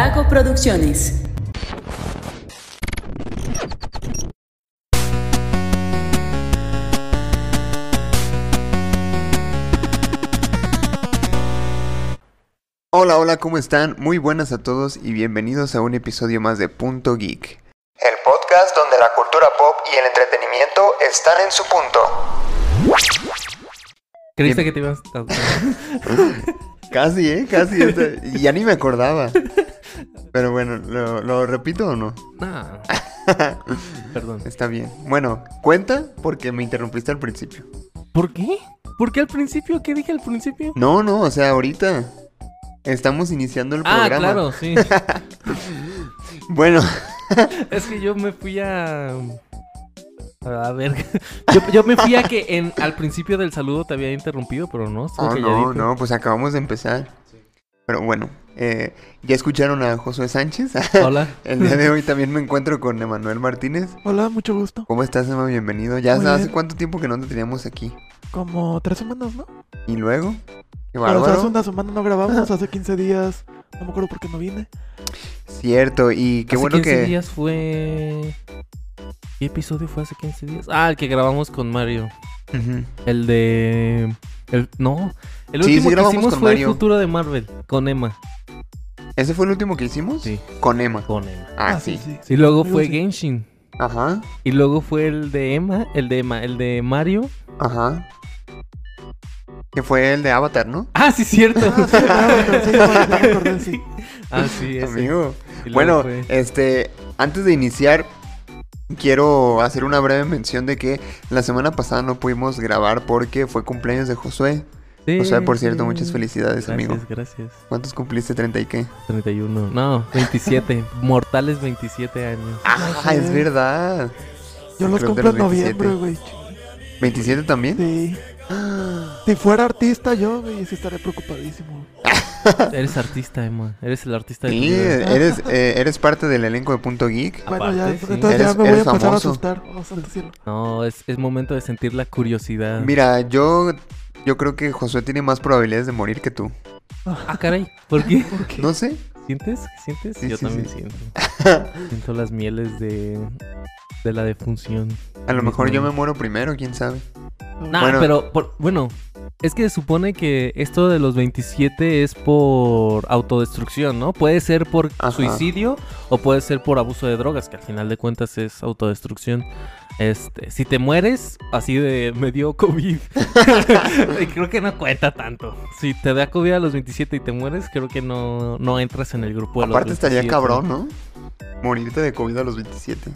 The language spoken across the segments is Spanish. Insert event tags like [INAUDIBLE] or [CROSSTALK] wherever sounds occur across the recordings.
Vago Producciones. Hola, hola, ¿cómo están? Muy buenas a todos y bienvenidos a un episodio más de Punto Geek. El podcast donde la cultura pop y el entretenimiento están en su punto. ¿Creíste Bien. que te ibas a... [LAUGHS] Casi, ¿eh? Casi. Ya ni me acordaba. Pero bueno, ¿lo, lo repito o no? No. [LAUGHS] Perdón. Está bien. Bueno, cuenta porque me interrumpiste al principio. ¿Por qué? ¿Por qué al principio? ¿Qué dije al principio? No, no, o sea, ahorita estamos iniciando el Ah, programa. claro, [LAUGHS] sí. Bueno, [LAUGHS] es que yo me fui a... A ver, yo, yo me fui a que en, al principio del saludo te había interrumpido, pero no, Oh, no, no, pues acabamos de empezar. Pero bueno, eh, ya escucharon a Josué Sánchez. [LAUGHS] Hola. El día de hoy [LAUGHS] también me encuentro con Emanuel Martínez. Hola, mucho gusto. ¿Cómo estás, Emma? Bienvenido. Ya Muy hace bien. cuánto tiempo que no te teníamos aquí. Como tres semanas, ¿no? ¿Y luego? Qué Pero, bárbaro. hace una semana no grabamos, [LAUGHS] hace 15 días. No me acuerdo por qué no vine. Cierto, y qué hace bueno 15 que... días fue... ¿Qué episodio fue hace 15 días? Ah, el que grabamos con Mario. El de... El... No, el Sí, sí último que grabamos hicimos fue Mario. el futuro de Marvel, con Emma. ¿Ese fue el último que hicimos? Sí, Con Emma. con Emma. Ah, sí. Y luego fue. Genshin. Ajá, Y luego fue el de Emma, el de Emma, el de Mario. ajá. Que fue el de Avatar, ¿no? Ah, sí, cierto. Ah, sí, sí, sí. [LAUGHS] ah, sí, ese. Amigo. Bueno, fue- este, antes de iniciar, quiero hacer una breve mención de que la semana pasada no pudimos grabar porque fue cumpleaños de Josué. Sí, Josué, por cierto, sí. muchas felicidades, Gracias, amigo. gracias. ¿Cuántos cumpliste? ¿30 y qué? 31. No, 27. [LAUGHS] Mortales 27 años. Ah, es verdad. Yo los de cumplo en los 27. noviembre, güey. ¿27 también? Sí. Si fuera artista yo, güey, sí estaría preocupadísimo. [LAUGHS] Eres artista, Emma. Eres el artista de tu Sí, eres, eh, eres parte del elenco de Punto Geek. Bueno, ya, sí. entonces ya Eres- me voy a empezar famoso. a asustar. Vamos a decirlo. No, es, es momento de sentir la curiosidad. Mira, yo, yo creo que Josué tiene más probabilidades de morir que tú. Ah, caray. ¿Por qué? No sé. ¿Sientes? ¿Sientes? Sí, Yo sí, también sí. siento. [LAUGHS] siento las mieles de, de la defunción. A lo mejor yo me muero primero, quién sabe. Nah, Bueno. pero por- bueno, es que se supone que esto de los 27 es por autodestrucción, ¿no? Puede ser por Ajá. suicidio o puede ser por abuso de drogas, que al final de cuentas es autodestrucción. Este, si te mueres así de me dio [LAUGHS] COVID, [LAUGHS] creo que no cuenta tanto. Si te da COVID a los 27 y te mueres, creo que no, no entras en el grupo de los Aparte estaría 27. cabrón, ¿no? Morirte de COVID a los 27.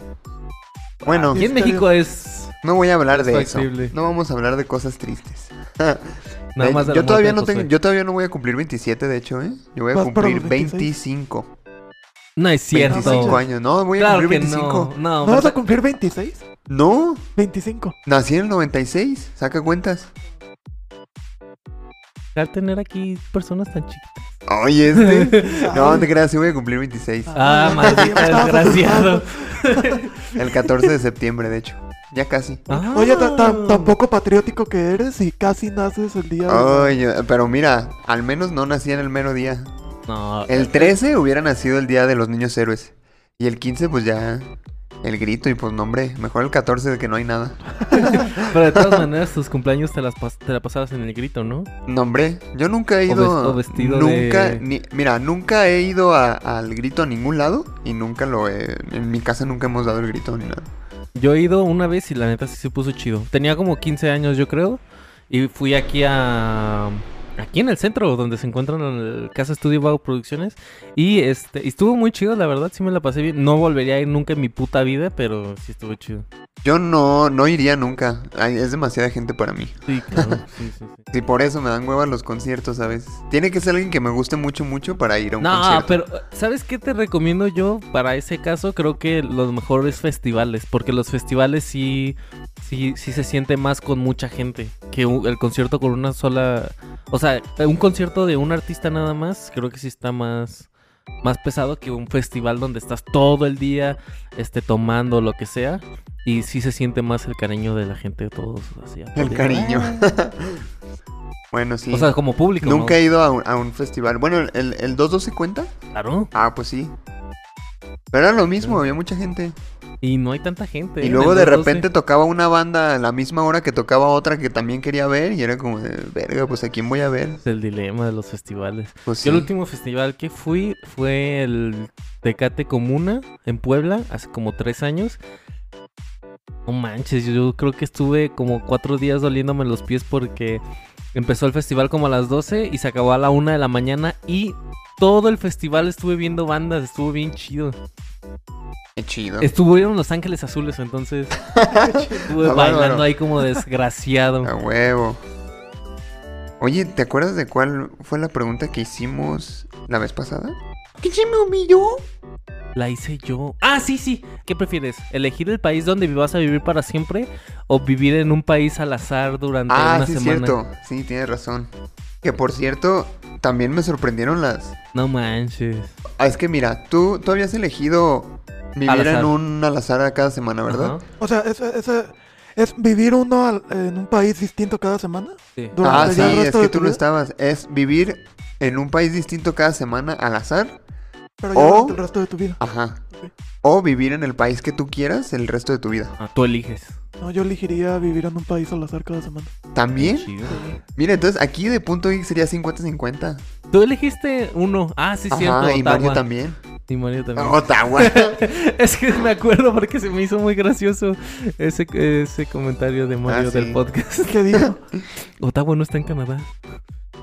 Bueno, Aquí en México es no voy a hablar es de eso. No vamos a hablar de cosas tristes. [LAUGHS] nada más de yo todavía no tengo, yo todavía no voy a cumplir 27, de hecho, ¿eh? Yo voy a ¿Vas para cumplir los 26? 25. No es cierto. 25 años. No, voy a Claro cumplir que 25. no. No, ¿No vas a cumplir 26? No, 25. nací en el 96. Saca cuentas. Al tener aquí personas tan chiquitas. Oye, este. [LAUGHS] no, no te creas, sí voy a cumplir 26. Ah, maldito [LAUGHS] desgraciado. [LAUGHS] El 14 de septiembre, de hecho. Ya casi. Ah. Oye, ta- ta- tan poco patriótico que eres y casi naces el día. de- Oye, pero mira, al menos no nací en el mero día. No, El 13 hubiera nacido el día de los niños héroes. Y el 15, pues ya. El grito y pues no, hombre. Mejor el 14 de que no hay nada. [LAUGHS] pero de todas maneras tus cumpleaños te las pas- te la pasabas en el grito, ¿no? No, hombre. Yo nunca he ido. o vestido nunca. de- Ni, mira, nunca he ido a- al grito a ningún lado. Y nunca lo he. En mi casa nunca hemos dado el grito ni nada. Yo he ido una vez y la neta sí se puso chido. Tenía como 15 años, yo creo. Y fui aquí a. Aquí en el centro, donde se encuentran el Casa Estudio Vago Producciones. Y este y estuvo muy chido, la verdad, sí me la pasé bien. No volvería a ir nunca en mi puta vida, pero sí estuvo chido. Yo no, no iría nunca. Ay, es demasiada gente para mí. Sí, claro. [LAUGHS] sí, sí, sí. Sí, por eso me dan hueva los conciertos a veces. Tiene que ser alguien que me guste mucho, mucho para ir a un No, concierto. pero ¿sabes qué te recomiendo yo para ese caso? Creo que los mejores festivales, porque los festivales sí, sí, sí se siente más con mucha gente que el concierto con una sola, o sea, un concierto de un artista nada más, creo que sí está más, más pesado que un festival donde estás todo el día, este, tomando lo que sea. Y sí se siente más el cariño de la gente, todos así. El cariño. [LAUGHS] Bueno, sí. O sea, como público. Nunca ¿no? he ido a un, a un festival. Bueno, ¿el, el 212 cuenta? Claro. Ah, pues sí. Pero era lo mismo, había mucha gente. Y no hay tanta gente. ¿eh? Y en luego de 212. repente tocaba una banda a la misma hora que tocaba otra que también quería ver. Y era como de, verga, pues a quién voy a ver. Es el dilema de los festivales. Pues sí. Yo el último festival que fui fue el Tecate Comuna en Puebla, hace como tres años. No manches, yo creo que estuve como cuatro días doliéndome los pies porque empezó el festival como a las 12 y se acabó a la una de la mañana y todo el festival estuve viendo bandas, estuvo bien chido. Qué chido. Estuvieron Los Ángeles Azules, entonces [LAUGHS] estuve Ah, bailando ahí como desgraciado. A huevo. Oye, ¿te acuerdas de cuál fue la pregunta que hicimos la vez pasada? ¿Que se me humilló? La hice yo. Ah, sí, sí. ¿Qué prefieres? ¿Elegir el país donde vas a vivir para siempre o vivir en un país al azar durante Ah, una sí, es semana? cierto. Sí, tienes razón. Que por cierto, también me sorprendieron las. No manches. Ah, es que mira, tú, tú habías elegido vivir en un al azar cada semana, ¿verdad? Ajá, O sea, ese, ese- es vivir uno al- en un país distinto cada semana. sí. Durante Ah, sí, es que tú no estabas. Es vivir en un país distinto cada semana al azar. Pero ya o- durante el resto de tu vida. Ajá. O vivir en el país que tú quieras el resto de tu vida. Ah, tú eliges. No, yo elegiría vivir en un país al azar cada semana. ¿También? Chido. Mira, entonces aquí de punto geek sería 50-50. Tú elegiste uno. Ah, sí, cierto. Ajá, y Mario también. Y Mario también. Ottawa. [LAUGHS] es que me acuerdo porque se me hizo muy gracioso ese, ese comentario de Mario Ah, sí. del podcast. ¿Qué dijo? [LAUGHS] Ottawa no está en Canadá.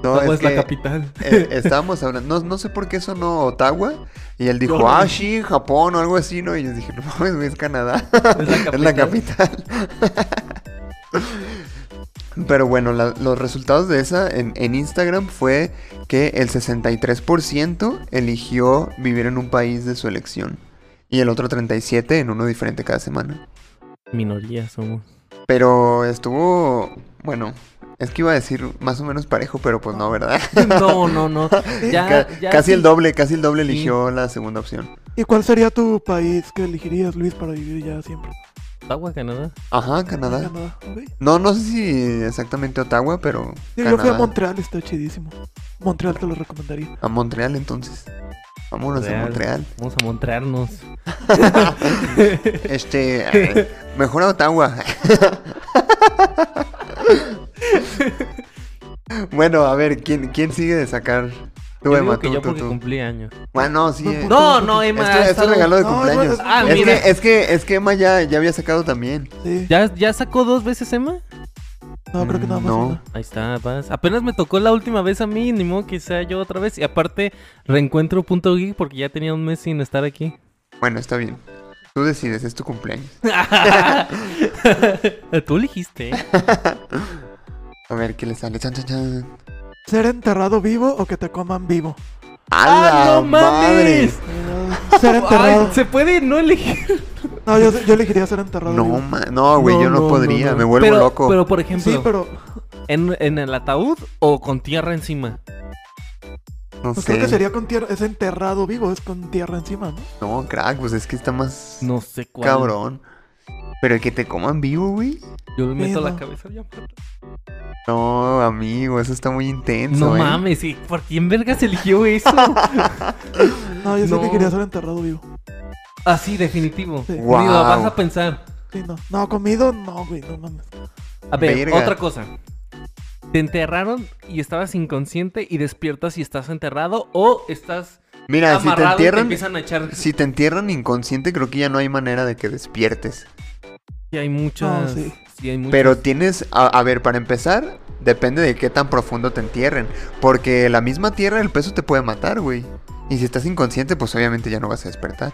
No, Ottawa es es, la capital. eh, [LAUGHS] estábamos hablando, no, no sé por qué sonó Ottawa. Y él dijo, ah, sí, Japón o algo así, ¿no? Y yo dije, no mames, güey, es Canadá. Es la [LAUGHS] es la capital. capital. [LAUGHS] Pero bueno, la- los resultados de esa en, en Instagram fue que el 63% eligió vivir en un país de su elección. Y el otro 37% en uno diferente cada semana. Minoría somos. Pero estuvo, bueno, es que iba a decir más o menos parejo, pero pues no, ¿verdad? [LAUGHS] No, no, no. [LAUGHS] Ya, Ca- ya casi sí. el doble, casi el doble Sí. eligió la segunda opción. ¿Y cuál sería tu país que elegirías, Luis, para vivir ya siempre? Ottawa, Canadá. Ajá, Canadá. No, no sé si exactamente Ottawa, pero Sí, yo fui a. Montreal, está chidísimo. Montreal te lo recomendaría. A Montreal entonces. Vámonos a Montreal. Vamos a montrearnos. [LAUGHS] Este, mejor a Ottawa. [LAUGHS] bueno, a ver, ¿quién, quién sigue de sacar? Tú, Yo Emma, digo que tú, yo tú, porque tú. cumplí años. Bueno, sí. eh. No, no, Emma. Esto, esto estado- regalo de No, cumpleaños. Ah, es, mira. que, es que es que Emma ya, ya había sacado también. Sí. ¿Ya, ¿Ya sacó dos veces Emma? No, creo que nada más. No. una. Ahí está, vas. Apenas me tocó la última vez a mí, ni modo que sea yo otra vez. Y aparte, reencuentro punto geek porque ya tenía un mes sin estar aquí. Bueno, está bien. Tú decides, es tu cumpleaños. [LAUGHS] Tú elegiste. [LAUGHS] A ver, ¿qué le sale? Chan, chan, chan. ¿Ser enterrado vivo o que te coman vivo? ¡A ¡Ah, la no madre! mames! Ser enterrado. Ay, se puede no elegir. No, yo, yo elegiría ser enterrado No, vivo. ma- no, güey, No, yo no, no, podría, no, no. me vuelvo pero, loco. Pero, por ejemplo, Sí, pero ¿en, ¿en el ataúd o con tierra encima? no pues sé. creo que sería con tierra. Es enterrado vivo, es con tierra encima, ¿no? No, crack, pues es que está más No sé cuál. cabrón. Pero el que te coman vivo, güey. Yo le meto Sí, la cabeza ya. No, amigo, eso está muy intenso. No ¿eh? mames, ¿y ¿por quién vergas eligió eso? [LAUGHS] No, yo sí No. que quería ser enterrado vivo. Así, definitivo. Sí. Digo, vas a pensar. Sí, no. No, comido, no, güey, no mames. A ver, Verga. otra cosa. Te enterraron y estabas inconsciente y despiertas y estás enterrado o estás Mira, si te y te entierran, empiezan a echar. si te entierran inconsciente, creo que ya no hay manera de que despiertes. Sí, hay muchas. No, sí. sí, hay muchas. Pero tienes, a, a ver, para empezar, depende de qué tan profundo te entierren. Porque la misma tierra, el peso te puede matar, güey. Y si estás inconsciente, pues obviamente ya no vas a despertar.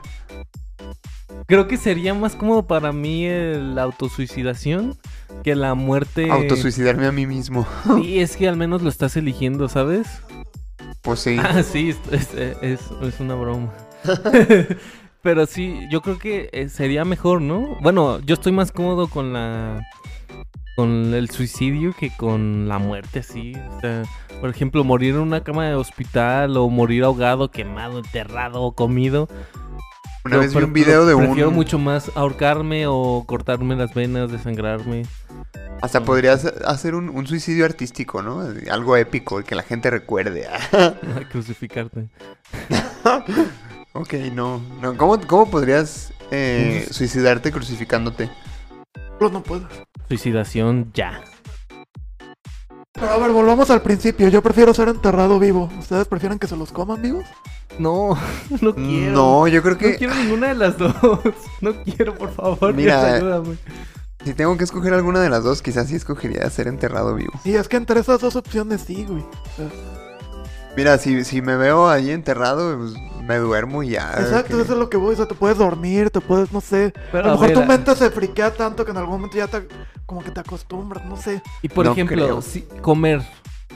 Creo que sería más cómodo para mí la autosuicidación que la muerte. Autosuicidarme a mí mismo. [LAUGHS] Sí, es que al menos lo estás eligiendo, ¿sabes? Pues sí. Ah, sí, es, es- es- es una broma. [LAUGHS] Pero sí, yo creo que eh, sería mejor, ¿no? Bueno, yo estoy más cómodo con la. con el suicidio que con la muerte, así. O sea, por ejemplo, morir en una cama de hospital o morir ahogado, quemado, enterrado o comido. Una Yo vez vi un video de un... Prefiero mucho más ahorcarme o cortarme las venas, desangrarme. Hasta podrías hacer un, un suicidio artístico, ¿no? Algo épico, que la gente recuerde. [LAUGHS] [LAUGHS] Crucificarte. [LAUGHS] ok, no. no. ¿Cómo, cómo podrías eh, suicidarte crucificándote? Pero no puedo. Suicidación ya. Pero a ver, volvamos al principio. Yo prefiero ser enterrado vivo. ¿Ustedes prefieren que se los coman vivos? No, [LAUGHS] no quiero. No, yo creo que... No quiero ninguna de las dos. [LAUGHS] No quiero, por favor. Mira, Dios, ayúdame. Si tengo que escoger alguna de las dos, quizás sí escogería ser enterrado vivo. Sí, es que entre esas dos opciones sí, güey. O sea, Mira, si, si me veo ahí enterrado, pues, me duermo y ya. exacto, que- eso es lo que voy. O sea, te puedes dormir, te puedes, no sé. Pero, a lo mejor ver, tu mente se friquea tanto que en algún momento ya te, como que te acostumbras, no sé. Y por No ejemplo, creo. si comer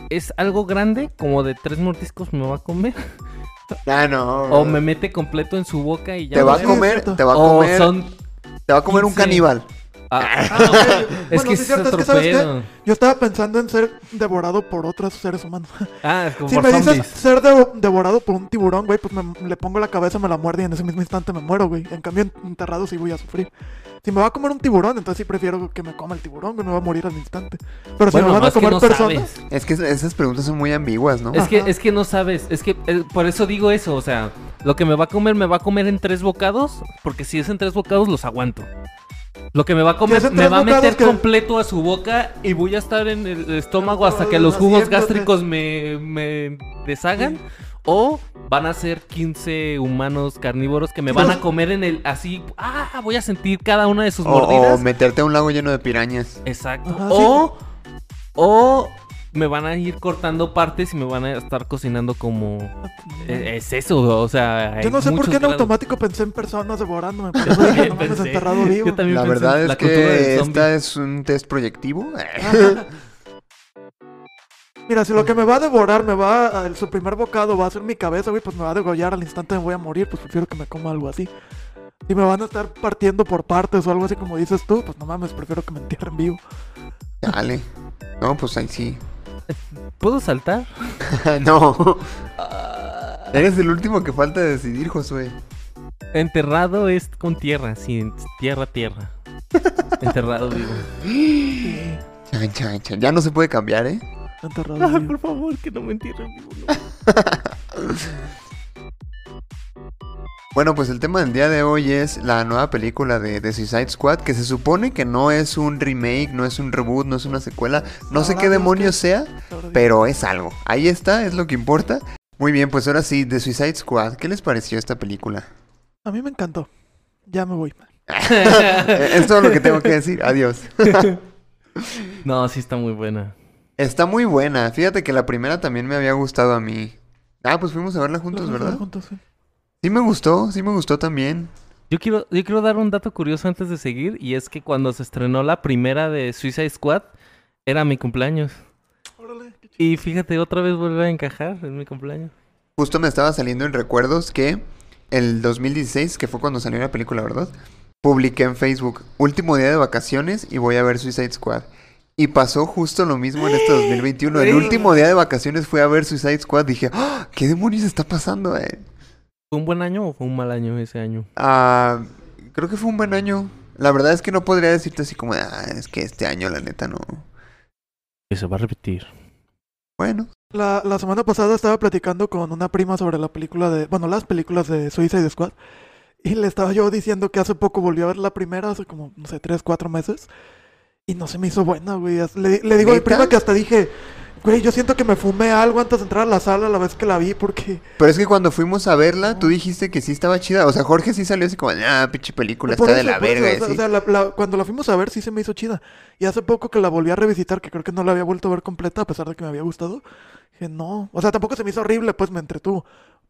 es algo grande, como de tres mordiscos me va a comer. Ah, no. O me mete completo en su boca y ya. Te va a comer, te va a O comer, son. te va a comer un 15. caníbal. Ah, Ah, ok. es Bueno, que sí, es cierto, es que, ¿sabes qué? Yo estaba pensando en ser devorado por otros seres humanos. Ah, es como Si por me dices ser devo- devorado por un tiburón, güey, pues me, le pongo la cabeza, me la muerde y en ese mismo instante me muero, güey. En cambio, enterrado sí voy a sufrir. Si me va a comer un tiburón, entonces sí prefiero que me coma el tiburón, güey, me va a morir al instante. Pero si Bueno, me van a que comer no personas, sabes. Es que es- esas preguntas son muy ambiguas, ¿no? Es que, es que no sabes, es que eh, por eso digo eso, o sea, lo que me va a comer me va a comer en tres bocados, porque si es en tres bocados los aguanto. Lo que me va a comer me va a meter que- completo a su boca y voy a estar en el estómago hasta que los jugos gástricos me, me deshagan. O van a ser 15 humanos carnívoros que me van a comer en el así. Ah, voy a sentir cada una de sus o, o mordidas. meterte a un lago lleno de pirañas. Exacto. Ajá, o, o me van a ir cortando partes y me van a estar cocinando como eh, Es eso, o sea. yo no sé por qué en grados. automático pensé en personas devorándome. [LAUGHS] Yo también pensé. enterrado vivo. Yo también La pensé en verdad es la que esta es un test proyectivo. [LAUGHS] [LAUGHS] Mira, si lo que me va a devorar, me va a, su primer bocado va a ser mi cabeza, güey, pues me va a degollar al instante me voy a morir, pues prefiero que me coma algo así. Si me van a estar partiendo por partes o algo así como dices tú, pues no mames, prefiero que me entierren vivo. Dale. No, pues ahí sí. ¿Puedo saltar? [LAUGHS] no. Eres el último que falta decidir, Josué. Enterrado es con tierra, sí, tierra, tierra. Enterrado vivo. Sí, Chan, chan, chan. Ya no se puede cambiar, ¿eh? enterrado por favor, que no me entierren vivo. no. [LAUGHS] Bueno, pues el tema del día de hoy es la nueva película de, de Suicide Squad, que se supone que no es un remake, no es un reboot, no es una secuela, no sé qué demonios sea, pero es algo. Ahí está, es lo que importa. Muy bien, pues ahora sí, de Suicide Squad, ¿qué les pareció esta película? A mí me encantó. Ya me voy. [LAUGHS] Eh, es todo lo que tengo que decir, adiós. [LAUGHS] No, sí está muy buena. Está muy buena, fíjate que la primera también me había gustado a mí. Ah, pues fuimos a verla juntos, ¿verdad? juntos, sí. Sí me gustó, sí me gustó también. Yo quiero, yo quiero dar un dato curioso antes de seguir, y es que cuando se estrenó la primera de Suicide Squad, era mi cumpleaños. Órale, qué. Y fíjate, otra vez vuelve a encajar en mi cumpleaños. Justo me estaba saliendo en recuerdos que el 2016, que fue cuando salió la película, ¿verdad? Publiqué en Facebook, último día de vacaciones y voy a ver Suicide Squad. Y pasó justo lo mismo en este 2021. El último día de vacaciones fui a ver Suicide Squad. Dije, ¡Ah! ¿qué demonios está pasando, eh? ¿Fue un buen año o fue un mal año ese año? Ah, creo que fue un buen año. La verdad es que no podría decirte así como, ah, es que este año la neta no. Que se va a repetir. Bueno, La, la semana pasada estaba platicando con una prima sobre la película de. Bueno, las películas de Suicide Squad. Y le estaba yo diciendo que hace poco volvió a ver la primera, hace como, no sé, tres, cuatro meses. Y no se me hizo buena, güey. Le, le digo a mi ¿Neta? prima que hasta dije, güey, yo siento que me fumé algo antes de entrar a la sala la vez que la vi, porque. pero es que cuando fuimos a verla, tú dijiste que sí estaba chida. O sea, Jorge sí salió así como, ah, pinche película, Por está de eso, la por eso, verga. o sea, sí. o sea, la- la- cuando la fuimos a ver sí se me hizo chida. Y hace poco que la volví a revisitar, que creo que no la había vuelto a ver completa, a pesar de que me había gustado. Dije, no. O sea, tampoco se me hizo horrible, pues me entretuvo.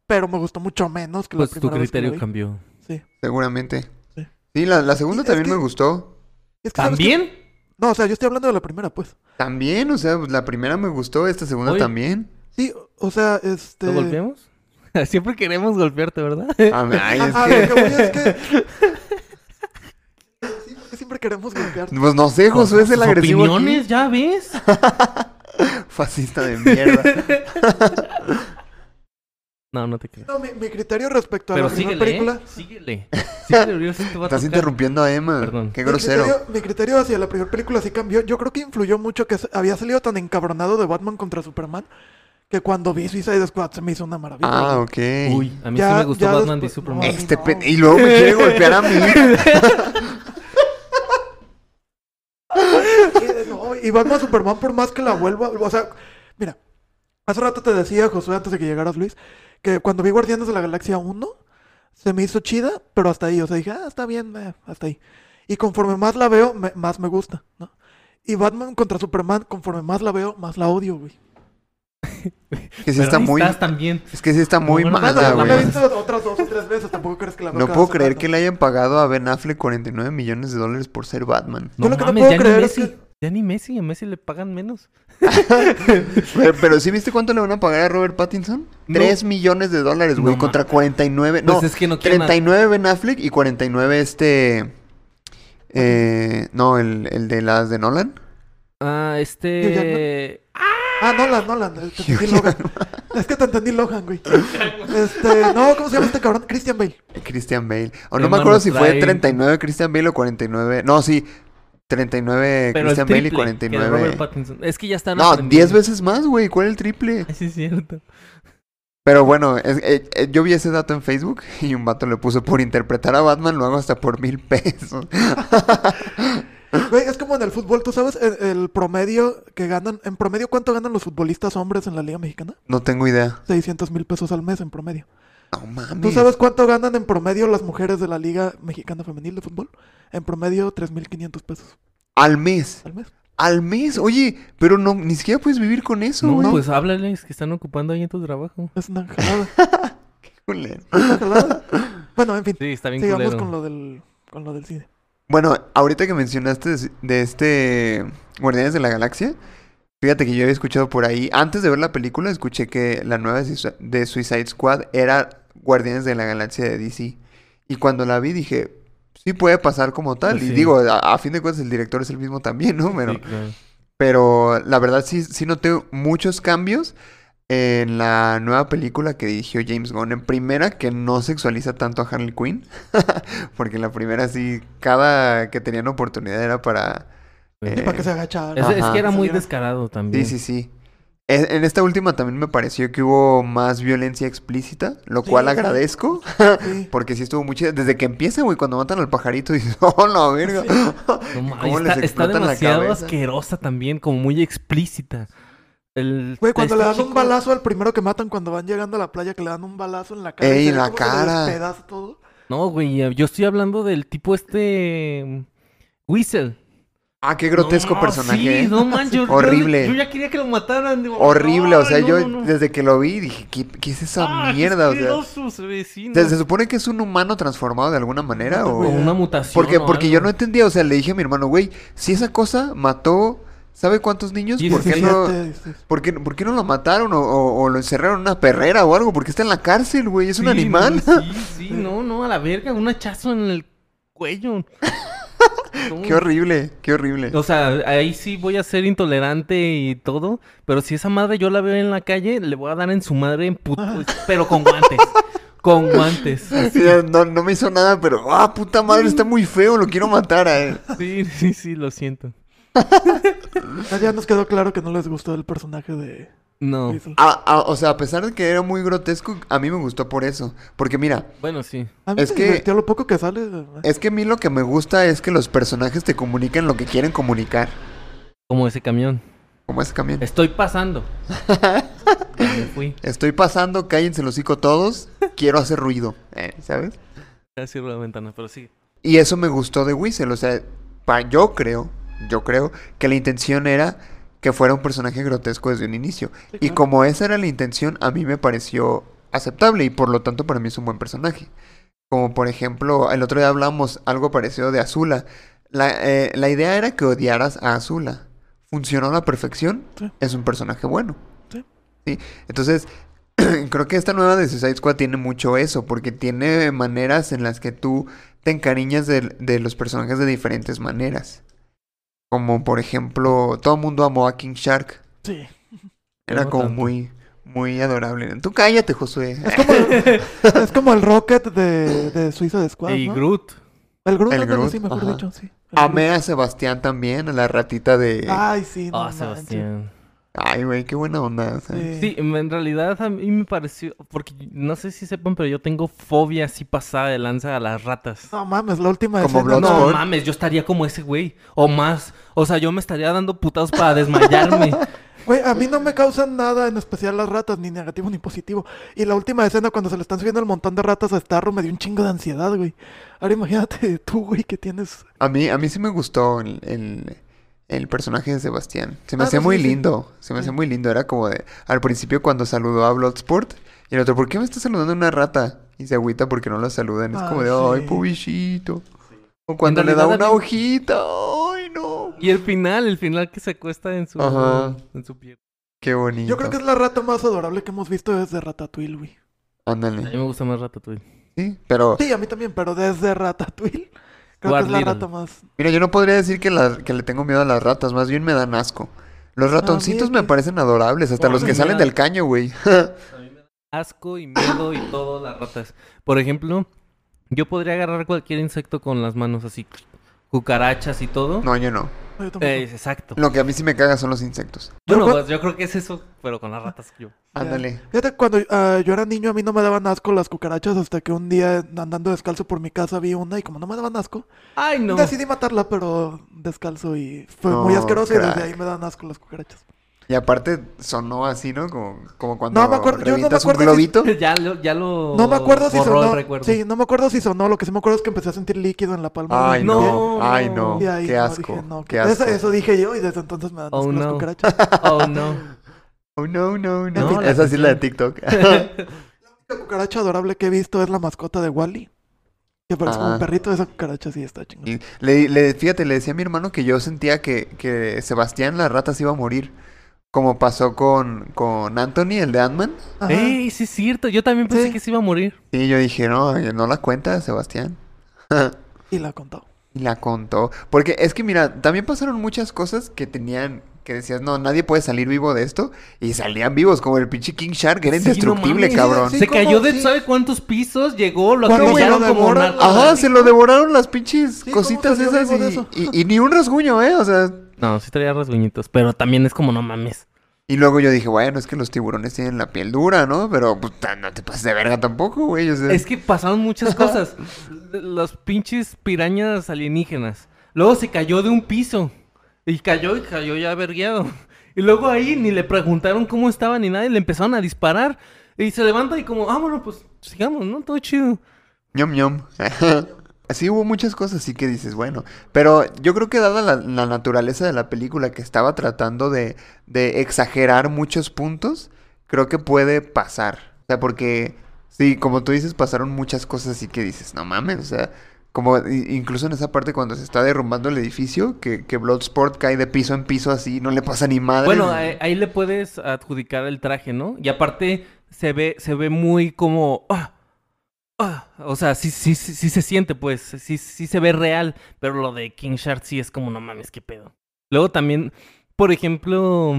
Pero me gustó mucho menos que Pues la tu primera vez que la criterio vi. cambió. Sí. Seguramente. Sí. Sí, la, la segunda Y es también que- me gustó. Es que. ¿También? No, o sea, yo estoy hablando de la primera, pues. También, o sea, la primera me gustó, esta segunda Oye. también. Sí, o sea, este... ¿Lo golpeamos? [LAUGHS] Siempre queremos golpearte, ¿verdad? [LAUGHS] Ah, ay, es Ah, que- lo que voy es que... [LAUGHS] Siempre queremos golpear. Pues no sé, Josué es el agresivo aquí. opiniones, ya ves. Fascista de mierda. No, no te creo. No, mi, mi criterio respecto a Pero la primera síguele, película. ¿eh? síguele. Síguele, sí te va a Estás tocar. interrumpiendo a Emma. Perdón. Qué Mi grosero. criterio, mi criterio hacia la primera película sí cambió. Yo creo que influyó mucho que había salido tan encabronado de Batman contra Superman que cuando vi Suicide Squad se me hizo una maravilla. Ah, ok. Uy, a mí Ya- sí me gustó Batman v después- Superman. no, Este no. pe- Y luego me quiere golpear a mí. Eh, [LAUGHS] no, y Batman Superman por más que la vuelva, o sea, mira, hace rato te decía, Josué, antes de que llegaras Luis, que cuando vi Guardianes de la Galaxia 1, se me hizo chida, pero hasta ahí, o sea, dije, ah, está bien, eh, hasta ahí. Y conforme más la veo, me- más me gusta, ¿no? Y Batman contra Superman, conforme más la veo, más la odio, güey. [LAUGHS] Que sí está ahí muy. estás también. Es que sí está muy Bueno, mala, Bueno, la he güey. visto otras dos o tres veces, tampoco crees que la veo No puedo creer que le hayan pagado a Ben Affleck 49 millones de dólares por ser Batman. Yo lo que no puedo creer es que- Ya ni Messi, a Messi le pagan menos. [LAUGHS] Pero, pero ¿sí viste cuánto le van a pagar a Robert Pattinson? No. 3 millones de dólares, güey, No contra 49. No, Pues es que no quieren a- 39 Ben Affleck y 49 este... Eh, no, el, el de las de Nolan. Ah, este... Ah, Nolan, Nolan, eh, te entendí Logan. Es que te entendí Logan, güey. [LAUGHS] Este, no, ¿cómo se llama este cabrón? Christian Bale. Christian Bale. O no me acuerdo si fue trae- 39 Christian Bale o 49. No, sí. 39 Pero Christian Bale y triple que 49. Robert Pattinson. Es que ya están No, 10 aprendiendo. veces más, güey. ¿Cuál es el triple? Sí, es cierto. Pero bueno, es- eh, eh, yo vi ese dato en Facebook [LAUGHS] y un vato le puso por interpretar a Batman, lo hago hasta por mil pesos. [LAUGHS] Güey, es como en el fútbol, ¿tú sabes el, el promedio que ganan? En promedio, ¿cuánto ganan los futbolistas hombres en la Liga Mexicana? No tengo idea. 600 mil pesos al mes en promedio. No mames. ¿Tú sabes cuánto ganan en promedio las mujeres de la Liga Mexicana Femenil de Fútbol? En promedio, 3.500 pesos Al mes. al mes. Al mes. Oye, pero no, ni siquiera puedes vivir con eso, No, güey. pues háblales que están ocupando ahí en tu trabajo. Es una jalada. [LAUGHS] Culero. es una jalada. Bueno, en fin, Sí, está bien sigamos culero. con lo, del, con lo del cine. Bueno, ahorita que mencionaste de, este Guardianes de la Galaxia, fíjate que yo había escuchado por ahí, antes de ver la película, escuché que la nueva de Suicide Squad era Guardianes de la Galaxia de DC. Y cuando la vi dije, sí puede pasar como tal. Pues y sí. digo, a, a fin de cuentas el director es el mismo también, ¿no? Pero, Sí, claro. pero la verdad sí, sí noté muchos cambios en la nueva película que dirigió James Gunn. En primera, que no sexualiza tanto a Harley Quinn. [LAUGHS] Porque en la primera sí, cada que tenían oportunidad era para... Eh, para que se agachara. Es, es que era muy descarado también. Sí, sí, sí. En esta última también me pareció que hubo más violencia explícita, lo Sí, cual sí. agradezco, Sí. [LAUGHS] porque sí estuvo muy. Desde que empieza, güey, cuando matan al pajarito, [LAUGHS] dices, oh, la verga. [LAUGHS] No mames, ¿Cómo les está, está explotan la demasiado asquerosa también, como muy explícita. El, Güey, cuando este le dan un balazo al primero que matan cuando van llegando a la playa, que le dan un balazo en la cara. Ey, la cara. todo. No, güey, yo estoy hablando del tipo este... Whistle. Ah, qué grotesco No, personaje. Sí, ¿eh? no man, yo, Horrible. Yo, ya quería que lo mataran. digo, Horrible, o sea, no, yo desde que lo vi dije, ¿qué, qué es esa Ah, mierda? O sea, se ve, sí, no. ¿se, se supone que es un humano transformado de alguna manera? O... una mutación. Porque, porque algo. yo no entendía, o sea, le dije a mi hermano, güey, si esa cosa mató, ¿sabe cuántos niños? ¿Por qué, 17, no, 16. por qué- por qué no lo mataron o, o- o lo encerraron en una perrera o algo? Porque está en la cárcel, güey, es un animal. sí, [LAUGHS] sí, no, no, a la verga, un hachazo en el cuello. Qué horrible, qué horrible. O sea, ahí sí voy a ser intolerante y todo, pero si esa madre yo la veo en la calle, le voy a dar en su madre en puto, pero con guantes. con [LAUGHS] guantes. No, no me hizo nada, pero, ah, puta madre, está muy feo, lo quiero matar a él. Sí, sí, sí, lo siento. [LAUGHS] Ah, Ya nos quedó claro que no les gustó el personaje de No. Ah, ah, o sea, a pesar de que era muy grotesco, a mí me gustó por eso. Porque mira, Bueno, sí. A mí es me que- lo poco que sale. es que a mí lo que me gusta es que los personajes te comunican lo que quieren comunicar. Como ese camión. Como ese camión. Estoy pasando. [LAUGHS] Ya me fui. Estoy pasando, cállense los hocico todos, quiero hacer ruido, eh, ¿sabes? Ya cierro la ventana, pero sí. Y eso me gustó de Whistle, o sea, pa- yo creo, yo creo que la intención era que fuera un personaje grotesco desde un inicio. Sí, Y como esa era la intención, a mí me pareció aceptable y por lo tanto para mí es un buen personaje. Como por ejemplo, el otro día hablamos algo parecido de Azula. La, eh, la idea era que odiaras a Azula. Funcionó a la perfección. Sí. Es un personaje bueno. Sí. Sí. Entonces, [CLEARS THROAT] creo que esta nueva de Suicide Squad tiene mucho eso, porque tiene maneras en las que tú te encariñas de, de los personajes de diferentes maneras. Como por ejemplo, todo el mundo amó a King Shark. Sí. Era como tanto. muy, muy adorable. Tú cállate, Josué. Es como el, [LAUGHS] es como el Rocket de, de Suiza de Squad, Y ¿no? Groot. El Groot, El ándale, Groot, sí, mejor ajá. dicho, sí. El Amé Groot. a Sebastián también, a la ratita de... Ay, sí, no Ah. Sebastián. Ay, güey, qué buena onda. sea. Sí. En realidad a mí me pareció, porque no sé si sepan, pero yo tengo fobia así pasada de lanza a las ratas. No mames, la última Como escena. Bloodsport. No mames, yo estaría como ese güey, o más. O sea, yo me estaría dando putados para desmayarme. [LAUGHS] Güey, a mí no me causan nada en especial las ratas, ni negativo ni positivo. Y la última escena cuando se le están subiendo el montón de ratas a Starro me dio un chingo de ansiedad, güey. Ahora imagínate [LAUGHS] tú, güey, que tienes... A mí, a mí sí me gustó el, el, el personaje de Sebastián. Se me Ah, hacía no, muy sí, sí. lindo. Se me Sí. hacía muy lindo. Era como de... Al principio cuando saludó a Bloodsport. Y el otro, ¿por qué me está saludando una rata? Y se agüita porque no lo saludan. Es Ah, como de, ay, pobrecito. O cuando le da una hojita. Ay, no. Y el final, el final que se acuesta en su, Ajá. en su piel. Qué bonito. Yo creo que es la rata más adorable que hemos visto desde Ratatouille, güey. A mí Ándale. me gusta más Ratatouille. Sí, pero... Sí, a mí también, pero desde Ratatouille creo que es la rata más... Mira, yo no podría decir que, la- que le tengo miedo a las ratas. Más bien me dan asco. Los ratoncitos me parecen adorables. Hasta Oh, los que salen del caño, güey. [LAUGHS] Asco y miedo y todo las ratas. Por ejemplo, yo podría agarrar cualquier insecto con las manos así. Cucarachas y todo. no, yo no. No, yo tampoco. Eh, exacto. Lo que a mí sí me caga son los insectos. Bueno, Yo- pues yo creo que es eso, pero con las ratas yo. [LAUGHS] Ándale. Fíjate, cuando ah, yo era niño a mí no me daban asco las cucarachas hasta que un día andando descalzo por mi casa vi una y como no me daban asco, Ay, no. decidí matarla pero descalzo y fue muy asqueroso y desde ahí me dan asco las cucarachas. Y aparte sonó así, ¿no? Como, como cuando No me acuerdo- yo no me revientas un acuerdo si- globito. [LAUGHS] ya lo, ya lo No me acuerdo si sonó. recuerdo. Sí, no me acuerdo si sonó. Lo que sí me acuerdo es que empecé a sentir líquido en la palma. Ay, no. pie. Ay, no. Y ahí Qué asco. dije, no, Qué eso, asco. eso dije yo y desde entonces me dan Oh, las no. cucarachas. [LAUGHS] Oh, no. Oh, no, no, no. No, Esa sí es la de. TikTok. [LAUGHS] La cucaracha adorable que he visto es la mascota de Wally. Que parece como Ah. un perrito, esa cucaracha sí está chingón. Le, le- fíjate, le decía a mi hermano que yo sentía que, que Sebastián la rata se iba a morir. Como pasó con, con Anthony, el de Ant-Man. Ey, sí es cierto. Yo también pensé Sí. que se iba a morir. Y yo dije, no, no la cuenta, Sebastián. Y la contó. [LAUGHS] Y la contó. Porque es que, mira, también pasaron muchas cosas que tenían. Que decías, no, nadie puede salir vivo de esto. Y salían vivos, como el pinche King Shark, era Sí, indestructible, cabrón. Sí, se cayó de Sí. ¿sabe cuántos pisos? Llegó, lo atropellaron como. Ajá, se lo devoraron las pinches Sí, ¿cómo cositas esas y, eso? y- y ni un rasguño, ¿eh? O sea. No, sí traía rasguñitos, pero también es como no mames. Y luego yo dije, bueno, es que los tiburones tienen la piel dura, ¿no? Pero pues, no te pases de verga tampoco, güey. O sea, Es que pasaron muchas cosas. [LAUGHS] Los pinches pirañas alienígenas. Luego se cayó de un piso. Y cayó y cayó ya vergueado. [LAUGHS] Y luego ahí ni le preguntaron cómo estaba ni nada y le empezaron a disparar. Y se levanta y como, ah, bueno, pues sigamos, ¿no? Todo chido. ñom ñom. [LAUGHS] Así hubo muchas cosas, así que dices, bueno. Pero yo creo que dada la, naturaleza de la película que estaba tratando de, exagerar muchos puntos, creo que puede pasar. O sea, porque, sí, como tú dices, pasaron muchas cosas así que dices, no mames, o sea, como incluso en esa parte cuando se está derrumbando el edificio, que, que Bloodsport cae de piso en piso así, no le pasa ni madre. Bueno, ahí, ahí le puedes adjudicar el traje, ¿no? Y aparte se ve, se ve muy como... ah, ah, o sea, sí, sí, sí, sí se siente, pues. Sí, sí se ve real. Pero lo de King Shark sí es como, no mames, qué pedo. Luego también, por ejemplo,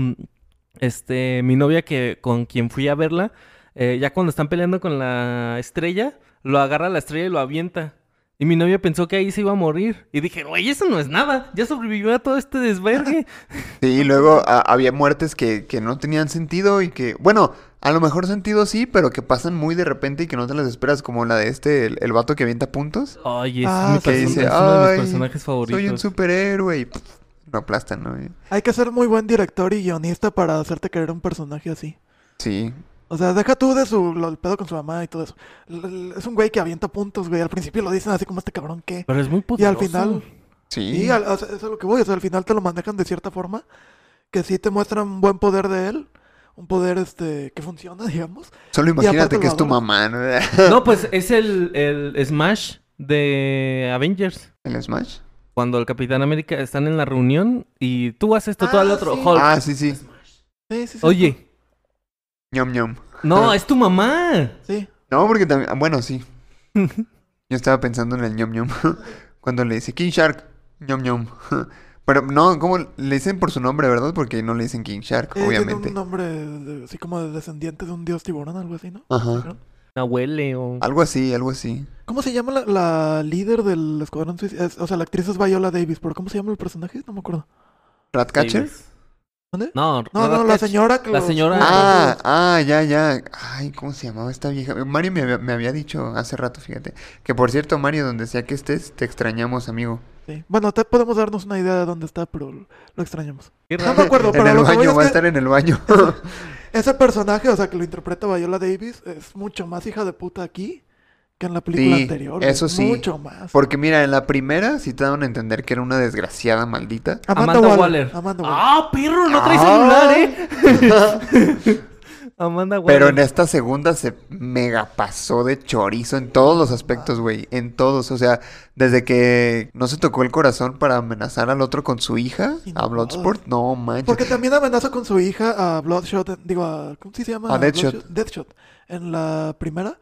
este, mi novia que con quien fui a verla, eh, ya cuando están peleando con la estrella, lo agarra la estrella y lo avienta. Y mi novia pensó que ahí se iba a morir. Y dije, güey, eso no es nada. Ya sobrevivió a todo este desvergue. [LAUGHS] Sí, y luego a- había muertes que, que no tenían sentido y que, bueno, a lo mejor sentido sí, pero que pasan muy de repente y que no te las esperas, como la de este, el, el vato que avienta puntos. Oye, es, Ah, mi que dice, es uno de mis "Ay, personajes favoritos. Soy un superhéroe y pff, lo aplastan, ¿no? Y- Hay que ser muy buen director y guionista para hacerte querer un personaje así. Sí, O sea, deja tú de su lo- el pedo con su mamá y todo eso. Es un güey que avienta puntos, güey. Al principio lo dicen así como este cabrón que. Pero es muy Y poderoso. al final. sí. Y al- o sea, eso es lo que voy. O sea, al final te lo manejan de cierta forma. Que sí te muestran un buen poder de él. Un poder este que funciona, [LAUGHS] digamos. Solo imagínate que es tu mamá, ¿no? [LAUGHS] [LAUGHS] No, pues es el, el Smash de Avengers. ¿El Smash? Cuando el Capitán América están en la reunión y tú haces esto, tú al Ah, otro. sí. Hulk. Ah, sí, sí. Sí, sí, sí. Oye, ñom ñom. no, es tu mamá. Sí. No, porque también, ah, bueno, sí. Yo estaba pensando en el ñom ñom. Cuando le dice King Shark, ñom ñom. Pero no, ¿cómo le dicen por su nombre, verdad? Porque no le dicen King Shark, Eh, tiene obviamente. un nombre de- así como de descendiente de un dios tiburón, algo así, ¿no? Ajá. Abuele o... Algo así, algo así. ¿Cómo se llama la, la líder del escuadrón suicida? Es- o sea, la actriz es Viola Davis, pero ¿cómo se llama el personaje? No me acuerdo. ¿Ratcatcher? Davis. ¿Dónde? No, No, no, la señora que La los- señora- Ah, ah, ya, ya. Ay, ¿cómo se llamaba esta vieja? Mario me, había- me había dicho hace rato, fíjate. Que por cierto, Mario, donde sea que estés, te extrañamos, amigo. Sí. Bueno, te podemos darnos una idea de dónde está, pero lo extrañamos. No me acuerdo, pero en el lo que baño, va a que estar en el baño. [LAUGHS] ese personaje, o sea, que lo interpreta Viola Davis, es mucho más hija de puta aquí que en la película Sí, anterior. eso sí. Mucho más. Porque mira, en la primera sí te daban a entender que era una desgraciada maldita. Amanda, Amanda Waller. Waller. Amanda Waller. ¡Ah, perro! No trae Ah. celular, ¿eh? [LAUGHS] [LAUGHS] Amanda Waller. Pero en esta segunda se mega pasó de chorizo en todos los aspectos, güey. En todos. O sea, desde que no se tocó el corazón para amenazar al otro con su hija, a. Bloodsport, no manches. Porque también amenaza con su hija a Bloodshot, digo, a, ¿cómo se llama? A Deadshot. Bloodshot- Deathshot, en la primera.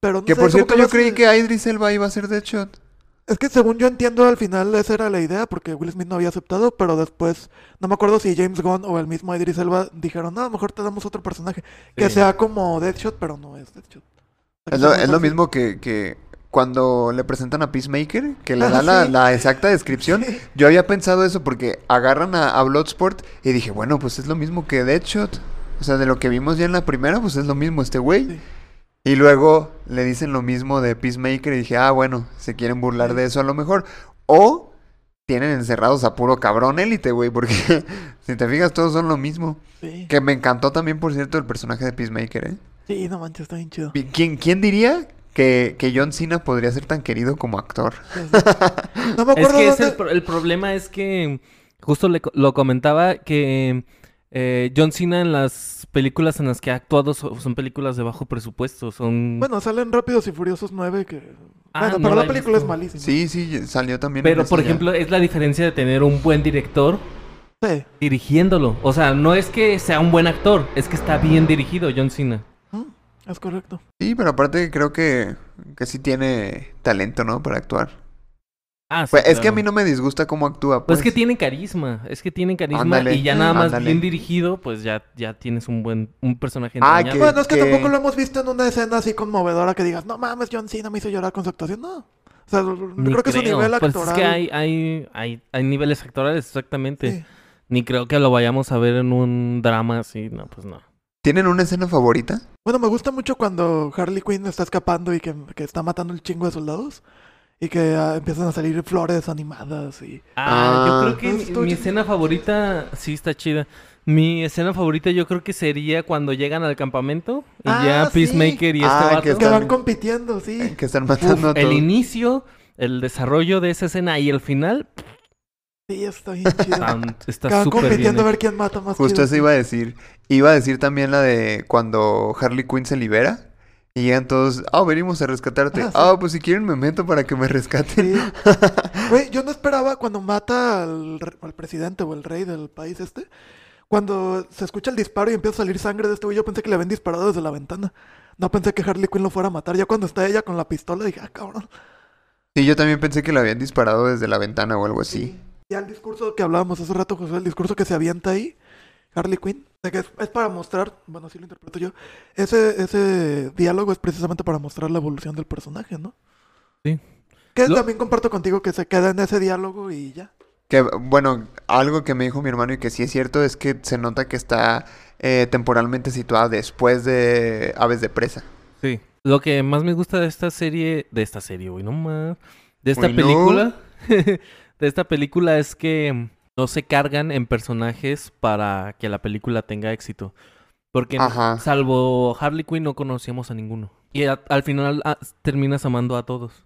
Pero no Que sé, por cierto, yo creí que Idris Elba iba a ser Deadshot. Es que según yo entiendo, al final esa era la idea, porque Will Smith no había aceptado, pero después, no me acuerdo si James Gunn o el mismo Idris Elba dijeron, no, mejor te damos otro personaje, que Sí. sea como Deadshot, pero no es Deadshot. Es lo, es lo mismo que, que cuando le presentan a Peacemaker, que le Ah, da la, sí. la exacta [LAUGHS] descripción. Yo había pensado eso porque agarran a, a Bloodsport y dije, bueno, pues es lo mismo que Deadshot. O sea, de lo que vimos ya en la primera, pues es lo mismo este güey. Y luego le dicen lo mismo de Peacemaker y dije, ah, bueno, se quieren burlar de eso a lo mejor. O tienen encerrados a puro cabrón élite, güey, porque [LAUGHS] si te fijas, todos son lo mismo. Sí. Que me encantó también, por cierto, el personaje de Peacemaker, ¿eh? Sí, no manches, está bien chido. ¿Quién, quién diría que, que John Cena podría ser tan querido como actor? Sí, sí. No me Es acuerdo que es el, dónde- pro- el problema es que justo le co- lo comentaba que eh, John Cena en las películas en las que ha actuado so- son, películas de bajo presupuesto, son Bueno, salen Rápidos y Furiosos 9 que... Ah, bueno, no pero la película es malísima. Sí, sí, salió también. en pero por ya. ejemplo es la diferencia de tener un buen director Sí. dirigiéndolo, o sea, no es que sea un buen actor, es que está bien dirigido John Cena. Mm, Es correcto. Sí, pero aparte creo que, que sí tiene talento, ¿no? Para actuar. Ah, sí, Pues, es que a mí no me disgusta cómo actúa, Pues pues. es que tienen carisma, es que tienen carisma Ándale, y ya nada más ándale. bien dirigido, pues ya, ya tienes un buen un personaje Ah, que- Bueno, es que, que- tampoco lo hemos visto en una escena así conmovedora que digas, no mames, John Cena me hizo llorar con su actuación. No. O sea, Ni creo que su nivel Pues actoral... es que hay, hay, hay, hay niveles actorales, exactamente. Sí. Ni creo que lo vayamos a ver en un drama así, no, pues no. ¿Tienen una escena favorita? Bueno, me gusta mucho cuando Harley Quinn está escapando y que, que está matando el chingo de soldados. Y que ah, empiezan a salir flores animadas y... Ah, Ah. yo creo que mi, escena favorita, sí está chida. Mi escena favorita yo creo que sería cuando llegan al campamento y Ah, ya sí. Peacemaker y este Ah, vato. que Que van compitiendo, sí. Que están matando Uf, a el todos. inicio, el desarrollo de esa escena y el final Sí, está bien chido. [LAUGHS] están- está Que van súper bien. compitiendo a ver quién mata más Justo chido. eso iba a decir. Iba a decir también la de cuando Harley Quinn se libera. Y llegan todos, ah, venimos a rescatarte. Ah, sí. Ah, pues si quieren me meto para que me rescaten. Sí. [LAUGHS] Güey, yo no esperaba cuando mata al, re- al presidente o el rey del país este. Cuando se escucha el disparo y empieza a salir sangre de este güey, yo pensé que le habían disparado desde la ventana. No pensé que Harley Quinn lo fuera a matar. Ya cuando está ella con la pistola dije, ah, cabrón. Sí, yo también pensé que lo habían disparado desde la ventana o algo así. Ya el discurso que hablábamos hace rato, José, el discurso que se avienta ahí, Harley Quinn, de que es, es para mostrar, bueno, así lo interpreto yo, ese, ese diálogo es precisamente para mostrar la evolución del personaje, ¿no? Sí. Que Lo- también comparto contigo que se queda en ese diálogo y ya. Que, bueno, algo que me dijo mi hermano y que sí es cierto es que se nota que está eh, temporalmente situada después de Aves de Presa. Sí. Lo que más me gusta de esta serie, de esta serie, güey, no más. De esta Uy, no. película, [LAUGHS] de esta película es que no se cargan en personajes para que la película tenga éxito. Porque Ajá. salvo Harley Quinn no conocíamos a ninguno. Y a- al final ah, terminas amando a todos.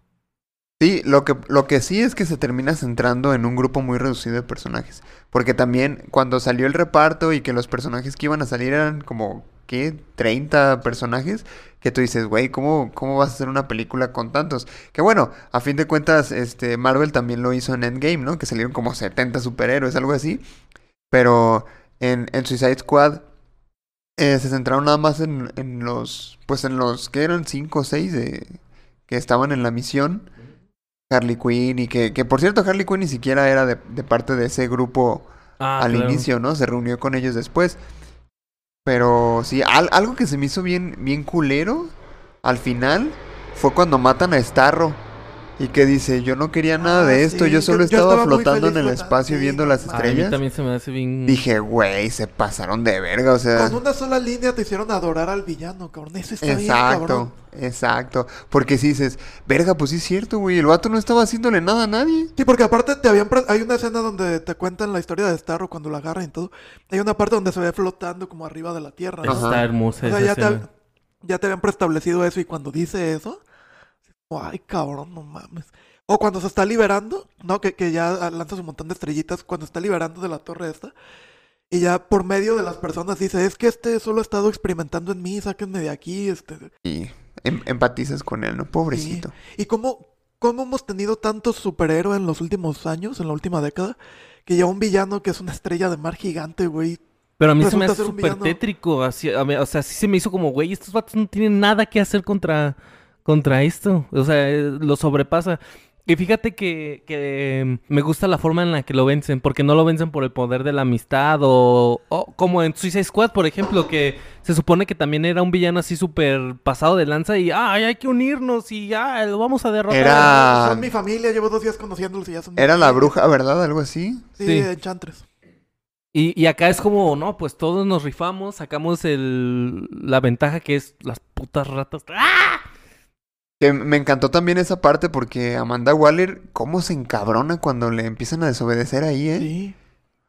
Sí, lo que, lo que sí es que se termina centrando en un grupo muy reducido de personajes. Porque también cuando salió el reparto y que los personajes que iban a salir eran como, ¿qué? 30 personajes. Que tú dices, güey, ¿cómo, ¿cómo vas a hacer una película con tantos? Que bueno, a fin de cuentas, este, Marvel también lo hizo en Endgame, ¿no? Que salieron como 70 superhéroes, algo así. Pero en, en Suicide Squad eh, se centraron nada más en, en los, pues en los que eran 5 o 6 de, que estaban en la misión. Harley Quinn y que, que por cierto Harley Quinn ni siquiera era de, de parte de ese grupo Ah, al claro. inicio, ¿no? Se reunió con ellos después. Pero sí, al- algo que se me hizo bien, bien culero al final fue cuando matan a Starro. Y que dice, yo no quería nada Ah, de esto, sí, yo solo yo- yo estaba flotando en el espacio sí, viendo las no A mí estrellas. también se me hace bien... Dije, güey, se pasaron de verga, o sea... Con una sola línea te hicieron adorar al villano, cabrón. Eso está bien, Exacto, cabrón. exacto. Porque si dices, verga, pues sí es cierto, güey, el vato no estaba haciéndole nada a nadie. Sí, porque aparte te habían pre- hay una escena donde te cuentan la historia de Starro cuando la agarran y todo. Hay una parte donde se ve flotando como arriba de la tierra. ¿no? Está hermosa O sea, esa ya te, escena. ya te habían preestablecido eso y cuando dice eso, ay, cabrón, no mames. O cuando se está liberando, ¿no? Que, que ya lanzas un montón de estrellitas, cuando está liberando de la torre esta. Y ya por medio de las personas dice, es que este solo ha estado experimentando en mí, sáquenme de aquí, este... Y em- empatizas con él, ¿no? Pobrecito. ¿Y cómo, cómo hemos tenido tantos superhéroes en los últimos años, en la última década? Que ya un villano que es una estrella de mar gigante, güey. Pero a mí se me hace súper tétrico. Así, a mí- o sea, sí se me hizo como, güey, estos vatos no tienen nada que hacer contra, contra esto. O sea, eh, lo sobrepasa. Y fíjate que, que me gusta la forma en la que lo vencen, porque no lo vencen por el poder de la amistad o, o como en Suicide Squad, por ejemplo, que se supone que también era un villano así súper pasado de lanza y, ay, hay que unirnos y ya, lo vamos a derrotar. Era-. Son mi familia, llevo dos días conociéndolos y ya son Era la bruja, ¿verdad? Algo así. Sí, Sí. Enchantress. Y, y acá es como, no, pues todos nos rifamos, sacamos el, la ventaja que es las putas ratas. ¡Ah! Que me encantó también esa parte porque Amanda Waller, ¿cómo se encabrona cuando le empiezan a desobedecer ahí, eh? Sí.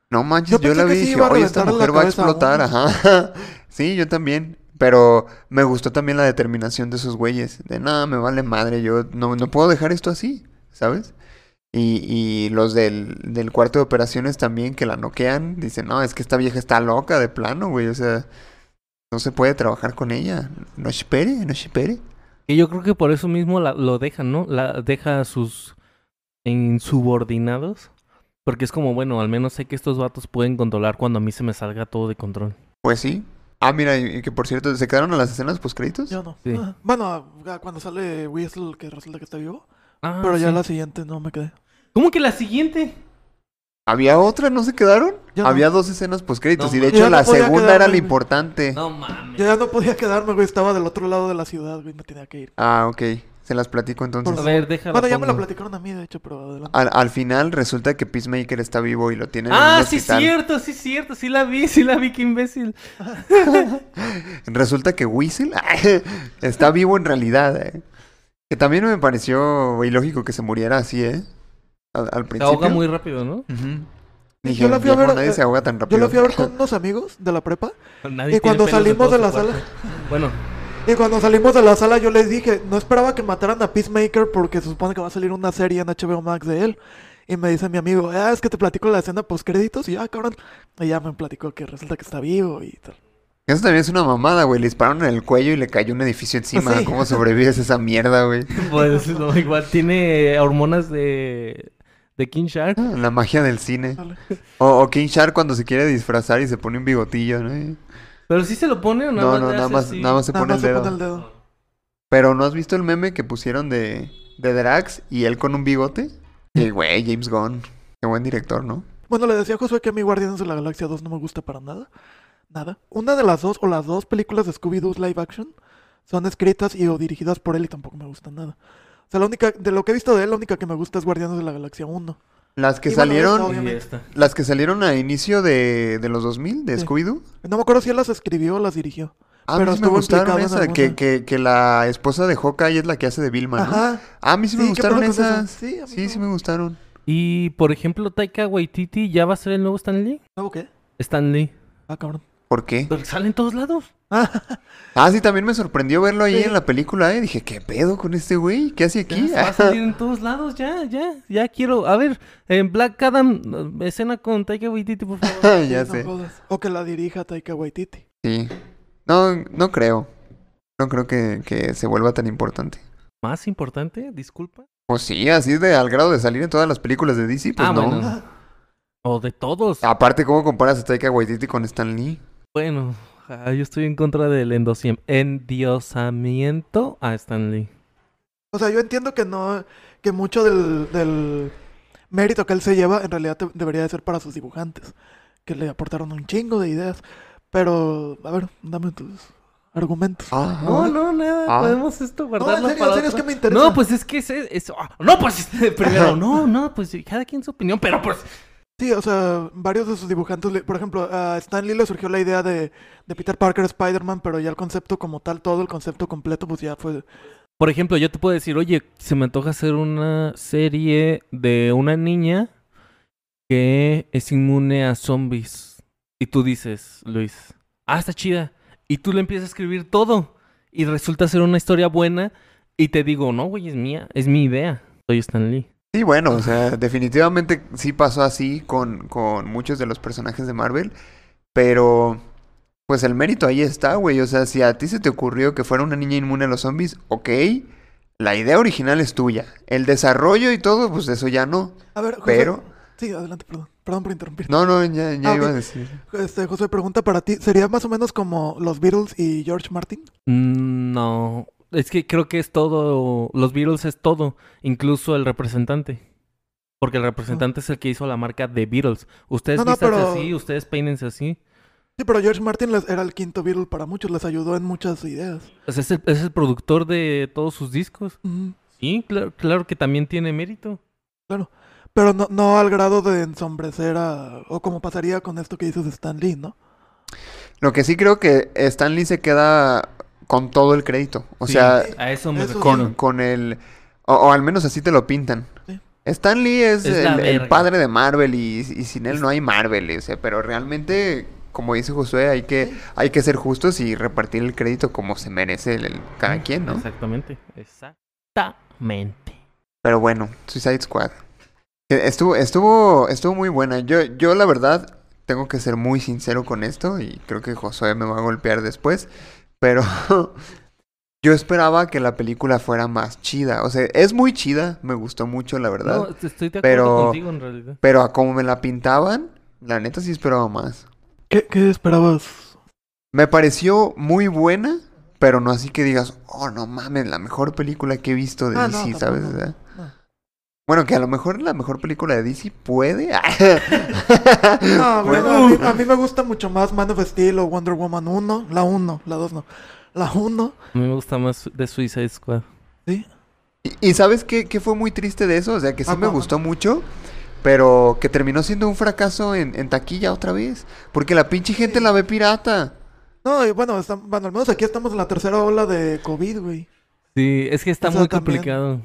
No manches, Yo yo, la vi y dije, oye, esta mujer va a explotar, uno". ajá. [LAUGHS] sí, yo también. Pero me gustó también la determinación de esos güeyes. De nada, me vale madre, yo no, no puedo dejar esto así, ¿sabes? Y, y los del, del cuarto de operaciones también que la noquean, dicen, no, es que esta vieja está loca de plano, güey, o sea, no se puede trabajar con ella. No espere, no espere. Y yo creo que por eso mismo la- lo dejan, ¿no? La, deja a sus insubordinados. Porque es como, bueno, al menos sé que estos vatos pueden controlar cuando a mí se me salga todo de control. Pues sí. Ah, mira, y y que por cierto, ¿se quedaron a las escenas post créditos? Yo no. Sí. Ah, Bueno, cuando sale Whistle, que resulta que está vivo. Ah, pero ya la siguiente no me quedé. ¿Cómo que la siguiente? ¿Había otra? ¿No se quedaron? Yo no. Había dos escenas post créditos No y de hecho no la segunda era la importante. No mames. Yo ya no podía quedarme, güey. Estaba del otro lado de la ciudad, güey. Me tenía que ir. Ah, ok. Se las platico entonces. A ver, déjala. Bueno, ya me la platicaron a mí, de hecho, pero adelante. Al, al final resulta que Peacemaker está vivo y lo tienen en Ah, un sí, hospital. cierto, sí, cierto. Sí la vi, sí la vi, qué imbécil. [LAUGHS] Resulta que Whistle [LAUGHS] está vivo en realidad, eh. Que también me pareció ilógico que se muriera así, ¿eh? Al, al Se principio. ahoga muy rápido, ¿no? Ujú. Yo Dije, la fui a "Viejo, ver, nadie eh, se ahoga tan rápido. Yo la fui a ver con unos amigos de la prepa. Nadie Y cuando salimos de la sala- Bueno, Y cuando salimos de la sala, yo les dije, no esperaba que mataran a Peacemaker porque se supone que va a salir una serie en HBO Max de él. Y me dice mi amigo, ah, es que te platico la escena post créditos. Y ya, cabrón. Y ya me platicó que resulta que está vivo y tal. Eso también es una mamada, güey. Le dispararon en el cuello y le cayó un edificio encima. Sí. ¿Cómo sobrevives a esa mierda, güey? [LAUGHS] pues no, igual tiene hormonas de, de King Shark. Ah, La magia del cine. [LAUGHS] O, o King Shark cuando se quiere disfrazar y se pone un bigotillo, ¿no? Pero sí se lo pone o nada No, más no, nada más, así? nada más se Nada pone el más se dedo. pone el dedo. Pero ¿no has visto el meme que pusieron de, de Drax y él con un bigote? Y güey, James Gunn. Qué buen director, ¿no? Bueno, le decía a Josué que a mí Guardianes de la Galaxia 2 no me gusta para nada. Nada. Una de las dos, o las dos películas de Scooby-Doo live action, son escritas y o dirigidas por él y tampoco me gustan nada. O sea, la única, de lo que he visto de él, la única que me gusta es Guardianes de la Galaxia 1. Las que Y bueno, salieron, Y esta. las que salieron a inicio de, de los 2000, de Sí. Scooby-Doo. No me acuerdo si él las escribió o las dirigió. A Pero mí sí me gustaron esas, que, que, que la esposa de Hawkeye es la que hace de Vilma, ¿no? Ajá. Ah, a mí sí me Sí, ¿qué gustaron esas. Sí, a mí Sí, sí me gustaron. Y, por ejemplo, Taika Waititi ya va a ser el nuevo Stan Lee. ¿Nuevo qué? Stan Lee. Ah, cabrón. ¿Por qué? Pero sale en todos lados. [LAUGHS] Ah, sí, también me sorprendió verlo ahí Sí. en la película, ¿eh? Dije, ¿qué pedo con este güey? ¿Qué hace aquí? Ya, va a [LAUGHS] salir en todos lados, ya, ya, ya quiero. A ver, en Black Adam, eh, escena con Taika Waititi, por favor. [LAUGHS] ya no sé. jodas. O que la dirija Taika Waititi. Sí. No, no creo. No creo que, que se vuelva tan importante. Más importante, disculpa. Pues sí, así de al grado de salir en todas las películas de DC, pues ah, no. bueno. O de todos. Aparte, ¿cómo comparas a Taika Waititi con Stan Lee? Bueno, ah, yo estoy en contra del endiosamiento a Stan Lee. O sea, yo entiendo que no, que mucho del, del mérito que él se lleva en realidad te- debería de ser para sus dibujantes, que le aportaron un chingo de ideas. Pero, a ver, dame tus argumentos. Ajá. No, no, nada. Ah. Podemos esto No, guardarlo en serio, para en serio, es que me interesa. No, pues es que es, es- ah, no, pues [LAUGHS] primero, no, no, pues cada quien su opinión, pero pues Sí, o sea, varios de sus dibujantes, por ejemplo, a Stan Lee le surgió la idea de, de Peter Parker Spider-Man, pero ya el concepto como tal, todo el concepto completo, pues ya fue... Por ejemplo, yo te puedo decir, oye, se me antoja hacer una serie de una niña que es inmune a zombies. Y tú dices, Luis, ah, está chida. Y tú le empiezas a escribir todo. Y resulta ser una historia buena. Y te digo, no, güey, es mía, es mi idea. Soy Stan Lee. Sí, bueno, o sea, definitivamente sí pasó así con, con muchos de los personajes de Marvel, pero pues el mérito ahí está, güey. O sea, si a ti se te ocurrió que fuera una niña inmune a los zombies, ok, la idea original es tuya. El desarrollo y todo, pues eso ya no. A ver, José... Pero- Sí, adelante, perdón. Perdón por interrumpir. No, no, ya, ya Ah, iba a decir. Este, José, pregunta para ti. ¿Sería más o menos como los Beatles y George Martin? Mm, No, es que creo que es todo, los Beatles es todo, incluso el representante. Porque el representante es el que hizo la marca de Beatles. Ustedes No, pero- así, ustedes peínense así. Sí, pero George Martin les- era el quinto Beatle para muchos, les ayudó en muchas ideas. Pues es, el, es el productor de todos sus discos. Sí, claro, claro que también tiene mérito. claro. Pero no, no al grado de ensombrecer a... O como pasaría con esto que dices de Stan Lee, ¿no? Lo que sí creo que Stan Lee se queda con todo el crédito. O Sí, sea, a eso me con, con el... O, o al menos así te lo pintan. Sí. Stan Lee es, el, padre de Marvel y, y sin él no hay Marvel, o sea, pero realmente, como dice Josué, hay que, hay que ser justos y repartir el crédito como se merece el, el- cada quien, ¿no? Exactamente, exactamente. Pero bueno, Suicide Squad. Eh, Estuvo, estuvo, estuvo muy buena. Yo, yo la verdad tengo que ser muy sincero con esto y creo que Josué me va a golpear después. Pero [LAUGHS] yo esperaba que la película fuera más chida. O sea, es muy chida, me gustó mucho, la verdad. No, estoy de acuerdo Pero- contigo en realidad. Pero a como me la pintaban, la neta sí esperaba más. ¿Qué, qué esperabas? Me pareció muy buena, pero no así que digas, oh, no mames, la mejor película que he visto de Ah, no, DC, ¿sabes? No. Bueno, que a lo mejor la mejor película de DC [LAUGHS] puede. No, bueno, a, mí, a mí me gusta mucho más Man of Steel o Wonder Woman 1. La 1, la 2 no. La 1, A mí me gusta más de Suicide Squad. sí. Y, y ¿sabes qué, qué fue muy triste de eso? O sea, que sí Ah, me gustó mucho, pero que terminó siendo un fracaso en, en taquilla otra vez. Porque la pinche gente la ve pirata. No, y bueno, está- bueno, al menos aquí estamos en la tercera ola de COVID, güey. Sí, es que está O sea, muy también- complicado.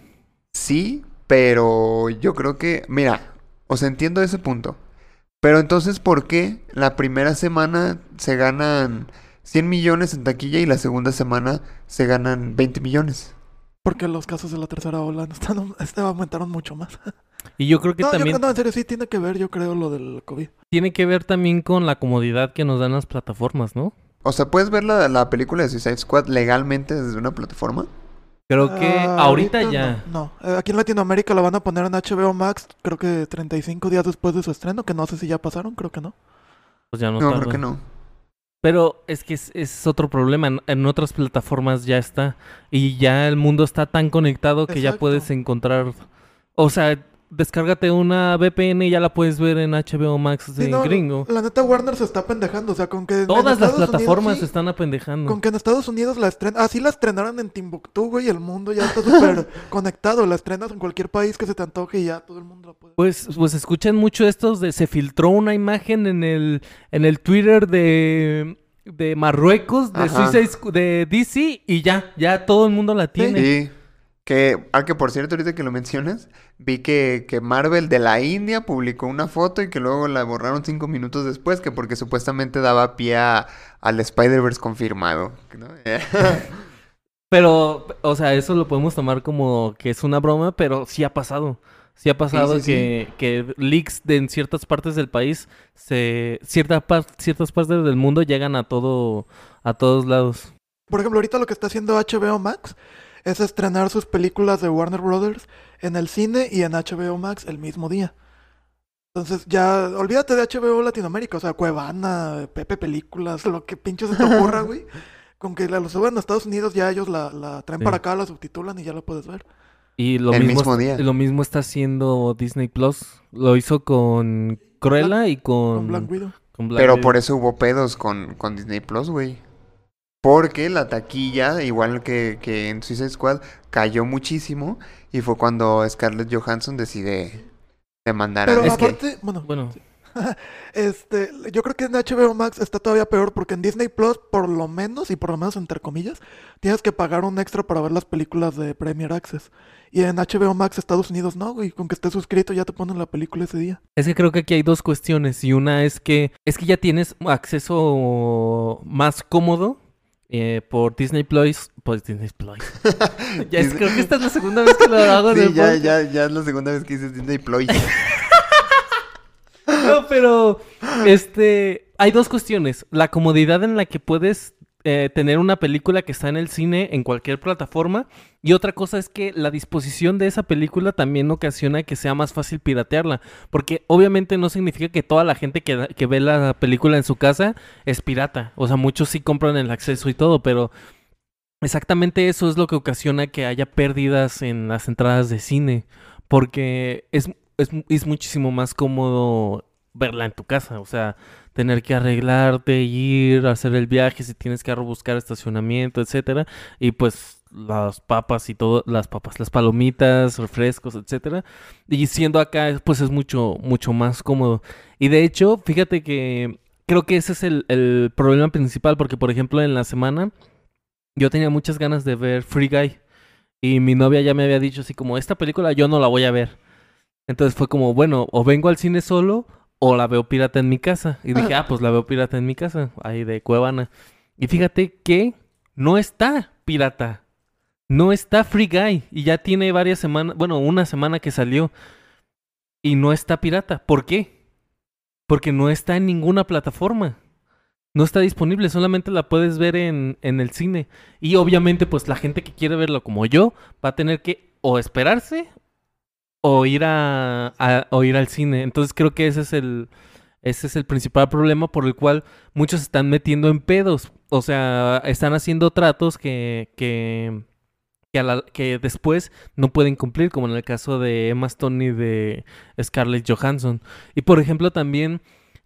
Sí, pero yo creo que, mira, o sea, entiendo ese punto. Pero entonces, ¿por qué la primera semana se ganan 100 millones en taquilla y la segunda semana se ganan 20 millones? Porque los casos de la tercera ola están, este, aumentaron mucho más. Y yo creo que No, yo también creo, no, en serio, sí tiene que ver, yo creo, lo del COVID. tiene que ver también con la comodidad que nos dan las plataformas, ¿no? O sea, ¿puedes ver la, la película de Suicide Squad legalmente desde una plataforma? Creo que Ah, ahorita, ya. No, no. Eh, aquí en Latinoamérica la van a poner en HBO Max, creo que 35 días después de su estreno, que no sé si ya pasaron, creo que no. Pues ya no, No, tarda. creo que no. Pero es que es, es otro problema. En, en otras plataformas ya está. Y ya el mundo está tan conectado que ya puedes encontrar. O sea, descárgate una VPN y ya la puedes ver en HBO Max de Sí, no, gringo. La neta Warner se está pendejando, o sea, con que... Todas las Unidos, plataformas sí, se están apendejando. Con que en Estados Unidos la estrenan... Ah, sí la estrenaron en Timbuktu, güey, el mundo ya está súper [LAUGHS] conectado. La estrenas en cualquier país que se te antoje y ya todo el mundo la puede... Pues, pues escuchan mucho estos de se filtró una imagen en el, en el Twitter de, de Marruecos, de Ajá. De DC, y ya, ya todo el mundo la tiene. Sí. Que, ah, que por cierto, ahorita que lo mencionas, vi que, que Marvel de la India publicó una foto y que luego la borraron cinco minutos después, que porque supuestamente daba pie a- al Spider-Verse confirmado. ¿no? [LAUGHS] Pero, o sea, eso lo podemos tomar como que es una broma, pero sí ha pasado. Sí ha pasado sí, sí. que, que leaks de en ciertas partes del país, se, cierta par- ciertas partes del mundo llegan a todo, a todos lados. Por ejemplo, ahorita lo que está haciendo HBO Max es estrenar sus películas de Warner Brothers en el cine y en HBO Max el mismo día. Entonces ya, olvídate de HBO Latinoamérica, o sea, Cuevana, Pepe Películas, lo que pinche se te ocurra, [LAUGHS] güey. Con que la lo suban a Estados Unidos, ya ellos la, la traen Sí. para acá, la subtitulan y ya la puedes ver. Y lo El mismo, mismo día. Lo mismo está haciendo Disney Plus. Lo hizo con Cruella y con, Con Black Widow. con Black Pero Widow. por eso hubo pedos con, con Disney Plus, güey. Porque la taquilla, igual que, que en Suicide Squad, cayó muchísimo. Y fue cuando Scarlett Johansson decide demandar a Pero Es que- aparte, bueno, Bueno, [LAUGHS] este, yo creo que en HBO Max está todavía peor porque en Disney Plus, por lo menos, y por lo menos entre comillas, tienes que pagar un extra para ver las películas de Premier Access. Y en HBO Max Estados Unidos no, güey, con que estés suscrito ya te ponen la película ese día. es que creo que aquí hay dos cuestiones. Y una es que es que ya tienes acceso más cómodo eh, por Disney Plus. Por Disney Plus. [LAUGHS] ya es, creo que esta es la segunda vez que lo hago. Sí, ya, podcast. ya, ya es la segunda vez que dices Disney Plus. [LAUGHS] No, pero este hay dos cuestiones. La comodidad en la que puedes eh, tener una película que está en el cine en cualquier plataforma. Y otra cosa es que la disposición de esa película también ocasiona que sea más fácil piratearla. Porque obviamente no significa que toda la gente que, que ve la película en su casa es pirata. O sea, muchos sí compran el acceso y todo, pero exactamente eso es lo que ocasiona que haya pérdidas en las entradas de cine. Porque es, es, es muchísimo más cómodo verla en tu casa. O sea, tener que arreglarte, ir, hacer el viaje, si tienes que buscar estacionamiento, etcétera. Y pues las papas y todo, las papas, las palomitas, refrescos, etcétera. Y siendo acá, pues es mucho, mucho más cómodo. Y de hecho, fíjate que creo que ese es el problema principal, porque por ejemplo en la semana yo tenía muchas ganas de ver Free Guy. Y mi novia ya me había dicho así como, esta película yo no la voy a ver. Entonces fue como, bueno, o vengo al cine solo o la veo pirata en mi casa. Y dije, ah, pues la veo pirata en mi casa, ahí de Cuevana. Y fíjate que no está pirata. No está Free Guy. Y ya tiene varias semanas, bueno, una semana que salió. Y no está pirata. ¿Por qué? Porque no está en ninguna plataforma. No está disponible, solamente la puedes ver en, en el cine. Y obviamente, pues la gente que quiere verlo como yo va a tener que o esperarse o ir a, o ir al cine. Entonces creo que ese es el ese es el principal problema por el cual muchos se están metiendo en pedos. O sea, están haciendo tratos que que que, a la- que después no pueden cumplir, como en el caso de Emma Stone y de Scarlett Johansson. Y por ejemplo también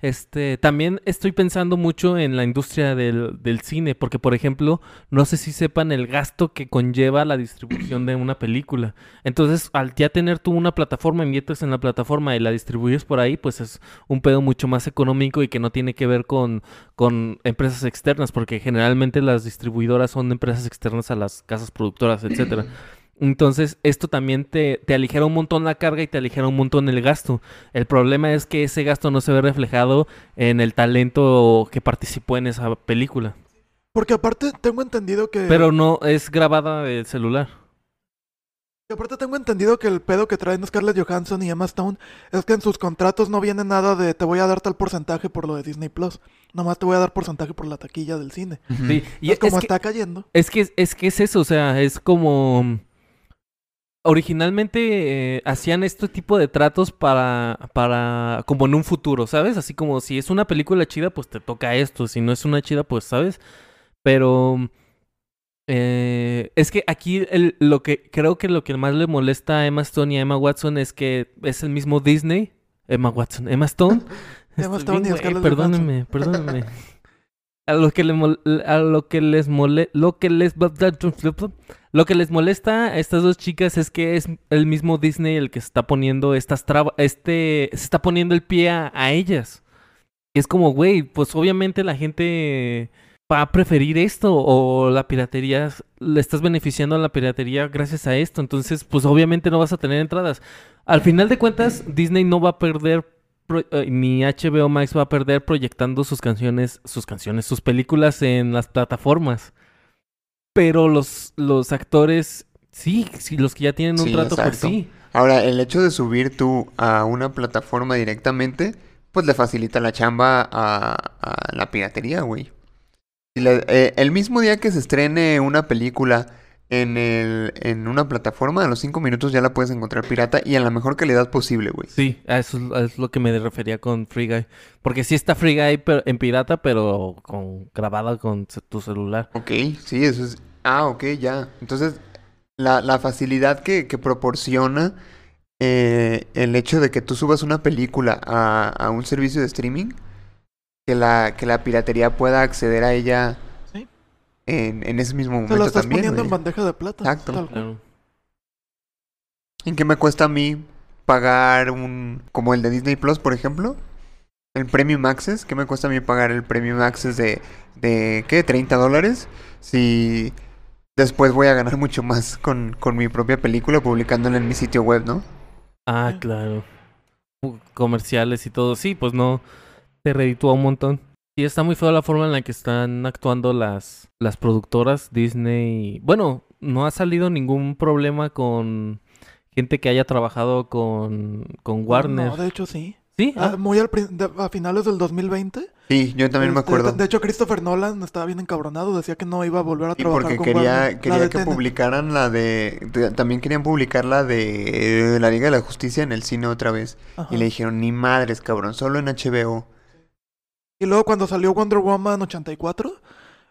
este, también estoy pensando mucho en la industria del, del cine, porque por ejemplo, no sé si sepan el gasto que conlleva la distribución de una película. Entonces, al ya tener tú una plataforma, inviertes en la plataforma y la distribuyes por ahí, pues es un pedo mucho más económico y que no tiene que ver con, con empresas externas, porque generalmente las distribuidoras son empresas externas a las casas productoras, etcétera. [CLEARS THROAT] Entonces, esto también te, te aligera un montón la carga y te aligera un montón el gasto. El problema es que ese gasto no se ve reflejado en el talento que participó en esa película. Porque aparte tengo entendido que... Pero no es grabada del celular. que aparte tengo entendido que el pedo que traen Scarlett Johansson y Emma Stone es que en sus contratos no viene nada de te voy a dar tal porcentaje por lo de Disney Plus. Nomás te voy a dar porcentaje por la taquilla del cine. Sí, y Y es, como que, está cayendo. es que es que es eso, o sea, es como originalmente eh, hacían este tipo de tratos para para como en un futuro, ¿sabes? Así como si es una película chida, pues te toca esto, si no es una chida, pues, ¿sabes? Pero eh, es que aquí el- lo que creo que lo que más le molesta a Emma Stone y a Emma Watson es que es el mismo Disney, Emma Watson, Emma Stone. [LAUGHS] Emma Stone y Scarlett Perdónenme, perdónenme. [LAUGHS] A lo que le mol- a lo que les mole lo que les lo que les molesta a estas dos chicas es que es el mismo Disney el que se está poniendo estas este se está poniendo el pie a, a ellas. Es como, güey, pues obviamente la gente va a preferir esto o la piratería, le estás beneficiando a la piratería gracias a esto, entonces pues obviamente no vas a tener entradas. Al final de cuentas, Disney no va a perder eh, ni HBO Max va a perder proyectando sus canciones, sus canciones, sus películas en las plataformas. Pero los, los actores, sí, sí, los que ya tienen un Sí, trato, pues exacto. sí. Ahora, el hecho de subir tú a una plataforma directamente, pues le facilita la chamba a, a la piratería, güey. Eh, el mismo día que se estrene una película en, el, en una plataforma, a los 5 minutos ya la puedes encontrar pirata y en la mejor calidad posible, güey. Sí, a eso es, lo que me refería con Free Guy. Porque sí está Free Guy pero- en pirata, pero con grabada con tu celular. Ok, sí, eso es... Ah, ok, ya. Entonces, la, la facilidad que, que proporciona eh, el hecho de que tú subas una película a, a un servicio de streaming, que la, que la piratería pueda acceder a ella. En, en ese mismo momento la estás también, poniendo en bandeja de plata. Exacto. tal cual. ¿En qué me cuesta a mí pagar un... como el de Disney Plus, por ejemplo? El Premium Access. ¿Qué me cuesta a mí pagar el Premium Access de... de ¿qué? ¿30 dólares? Si después voy a ganar mucho más con, con mi propia película publicándola en mi sitio web, ¿no? Ah, claro. Comerciales y todo. Sí, pues no. Te reditúa un montón. Y está muy feo la forma en la que están actuando las, las productoras Disney. Bueno, no ha salido ningún problema con gente que haya trabajado con, con Warner. No, de hecho sí. Sí, Ah, ah, muy al de- a finales del 2020. Sí, yo también me este, acuerdo. De, de hecho, Christopher Nolan estaba bien encabronado. Decía que no iba a volver a trabajar porque con quería, Warner. Quería que Tenet. publicaran la de, de- También querían publicar la de la Liga de la Justicia en el cine otra vez. Ajá. Y le dijeron, ni madres, cabrón, solo en HBO. Y luego cuando salió Wonder Woman 84,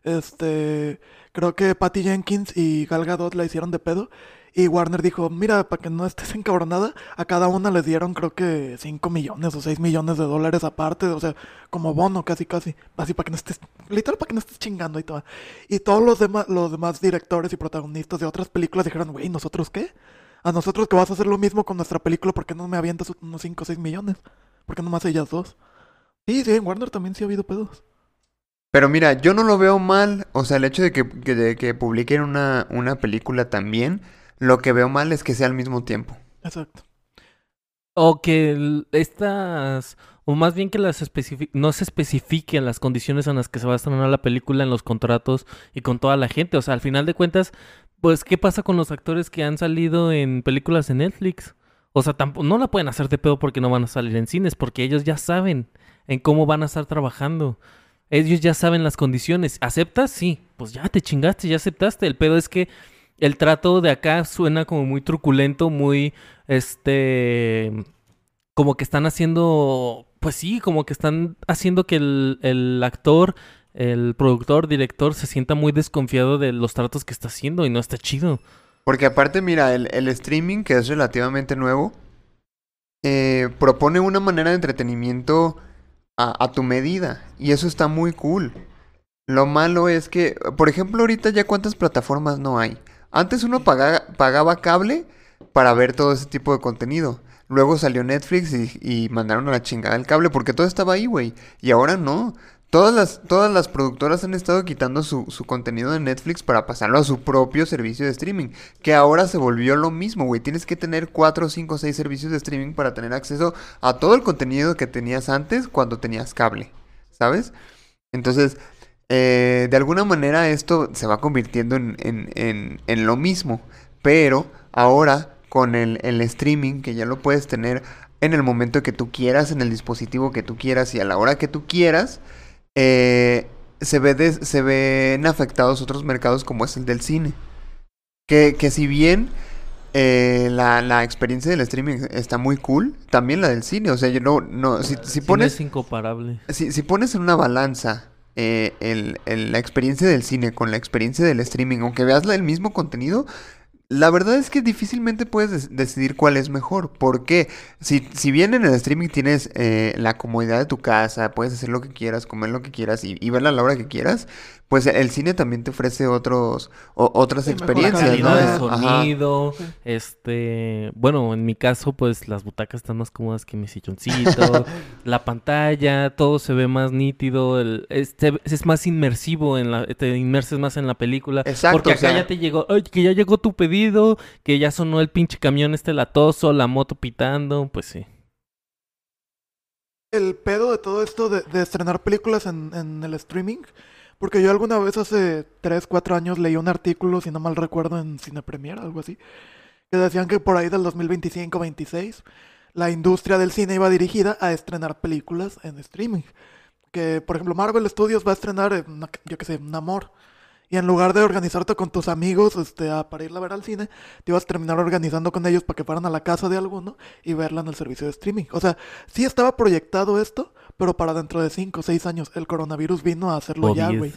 este, creo que Patty Jenkins y Gal Gadot la hicieron de pedo. Y Warner dijo, mira, para que no estés [LAUGHS] encabronada, a cada una les dieron creo que 5 millones o 6 millones de dólares aparte, o sea, como bono casi casi, así para que no estés, literal para que no estés chingando y todo. Y todos los demás, los demás directores y protagonistas de otras películas dijeron, güey, ¿nosotros qué? A nosotros que vas a hacer lo mismo con nuestra película, ¿por qué no me avientas unos 5 o 6 millones? ¿Por qué nomás ellas dos? Sí, sí, en Warner también sí ha habido pedos. Pero mira, yo no lo veo mal. O sea, el hecho de que, que- de que publiquen una, una película también, lo que veo mal es que sea al mismo tiempo. Exacto. O que estas, o más bien que las no se especifiquen las condiciones en las que se va a estrenar la película en los contratos y con toda la gente. O sea, al final de cuentas, pues, ¿qué pasa con los actores que han salido en películas de Netflix? O sea, tampoco, no la pueden hacer de pedo porque no van a salir en cines, porque ellos ya saben en cómo van a estar trabajando. Ellos ya saben las condiciones. ¿Aceptas? Sí. Pues ya te chingaste, ya aceptaste. El pedo es que el trato de acá suena como muy truculento, muy, este, como que están haciendo, pues sí, como que están haciendo que el, el actor, el productor, director se sienta muy desconfiado de los tratos que está haciendo y no está chido. Porque aparte, mira, el, el streaming, que es relativamente nuevo, eh, propone una manera de entretenimiento a, a tu medida. Y eso está muy cool. Lo malo es que, por ejemplo, ahorita ya cuántas plataformas no hay. Antes uno paga- pagaba cable para ver todo ese tipo de contenido. Luego salió Netflix y, y mandaron a la chingada el cable porque todo estaba ahí, güey. Y ahora no. Todas las, todas las productoras han estado quitando su, su contenido de Netflix para pasarlo a su propio servicio de streaming. Que ahora se volvió lo mismo, güey. Tienes que tener 4, 5, 6 servicios de streaming para tener acceso a todo el contenido que tenías antes cuando tenías cable. ¿Sabes? Entonces, eh, de alguna manera esto se va convirtiendo en, en- en- en lo mismo. Pero ahora con el, el streaming, que ya lo puedes tener en el momento que tú quieras, en el dispositivo que tú quieras y a la hora que tú quieras, eh, se, ve des- se ven afectados otros mercados como es el del cine. Que, que si bien eh, la, la experiencia del streaming está muy cool, también la del cine. O sea, yo no, no, si, si Sí, pones es incomparable. si, si pones en una balanza eh, el- el- la experiencia del cine con la experiencia del streaming, aunque veas el mismo contenido, la verdad es que difícilmente puedes des- decidir cuál es mejor. ¿Por qué? Si, si bien en el streaming tienes eh, la comodidad de tu casa, puedes hacer lo que quieras, comer lo que quieras y, y verla a la hora que quieras, pues el cine también te ofrece otros, o- otras Sí, experiencias, calidad de ¿no? Ajá. sonido, este, bueno, en mi caso, pues las butacas están más cómodas que mi silloncito, [LAUGHS] la pantalla, todo se ve más nítido, el, este, es más inmersivo, en la, te inmerses más en la película, Exacto, porque o acá sea- ya te llegó, "Ay, que ya llegó tu pedido, que ya sonó el pinche camión este latoso, la moto pitando, pues sí. El pedo de todo esto de, de estrenar películas en, en el streaming, porque yo alguna vez hace 3, 4 años leí un artículo, si no mal recuerdo, en Cine Premier, algo así, que decían que por ahí del 2025-26 la industria del cine iba dirigida a estrenar películas en streaming. Que, por ejemplo, Marvel Studios va a estrenar, una- yo qué sé, Namor. Y en lugar de organizarte con tus amigos este, a, para ir a ver al cine, te ibas a terminar organizando con ellos para que fueran a la casa de alguno y verla en el servicio de streaming. O sea, sí estaba proyectado esto, pero para dentro de 5 o 6 años. El coronavirus vino a hacerlo ya, güey.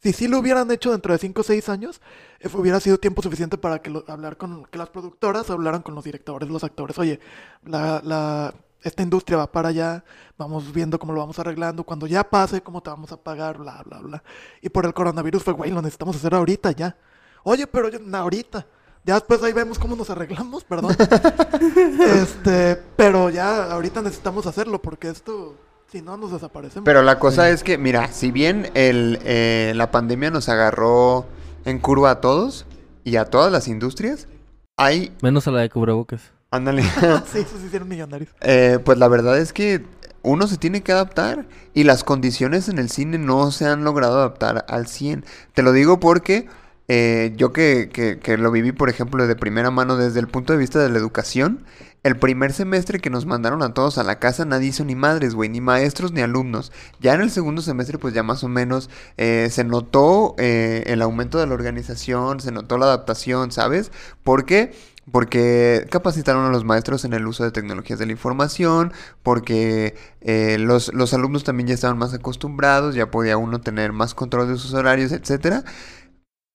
Si sí lo hubieran hecho dentro de 5 o 6 años, eh, hubiera sido tiempo suficiente para que, lo- hablar con, que las productoras hablaran con los directores, los actores. Oye, la, la, esta industria va para allá, vamos viendo cómo lo vamos arreglando. Cuando ya pase, cómo te vamos a pagar, bla, bla, bla. Y por el coronavirus fue, güey, lo necesitamos hacer ahorita ya. Oye, pero yo, ahorita. Ya después ahí vemos cómo nos arreglamos, perdón. [LAUGHS] este, pero ya ahorita necesitamos hacerlo porque esto, si no, nos desaparecemos. Pero la cosa es que, mira, si bien el, eh, la pandemia nos agarró en curva a todos y a todas las industrias, hay, Menos a la de cubrebocas. ándale, [LAUGHS] sí, [LAUGHS] esos se hicieron millonarios. eh, pues la verdad es que uno se tiene que adaptar y las condiciones en el cine no se han logrado adaptar al 100. Te lo digo porque eh, yo que, que- que lo viví, por ejemplo, de primera mano desde el punto de vista de la educación, el primer semestre que nos mandaron a todos a la casa nadie hizo ni madres, güey, ni maestros ni alumnos. Ya en el segundo semestre, pues ya más o menos eh, se notó eh, el aumento de la organización, se notó la adaptación, ¿sabes? ¿Por qué? Porque capacitaron a los maestros en el uso de tecnologías de la información, porque eh, los, los alumnos también ya estaban más acostumbrados, ya podía uno tener más control de sus horarios, etcétera.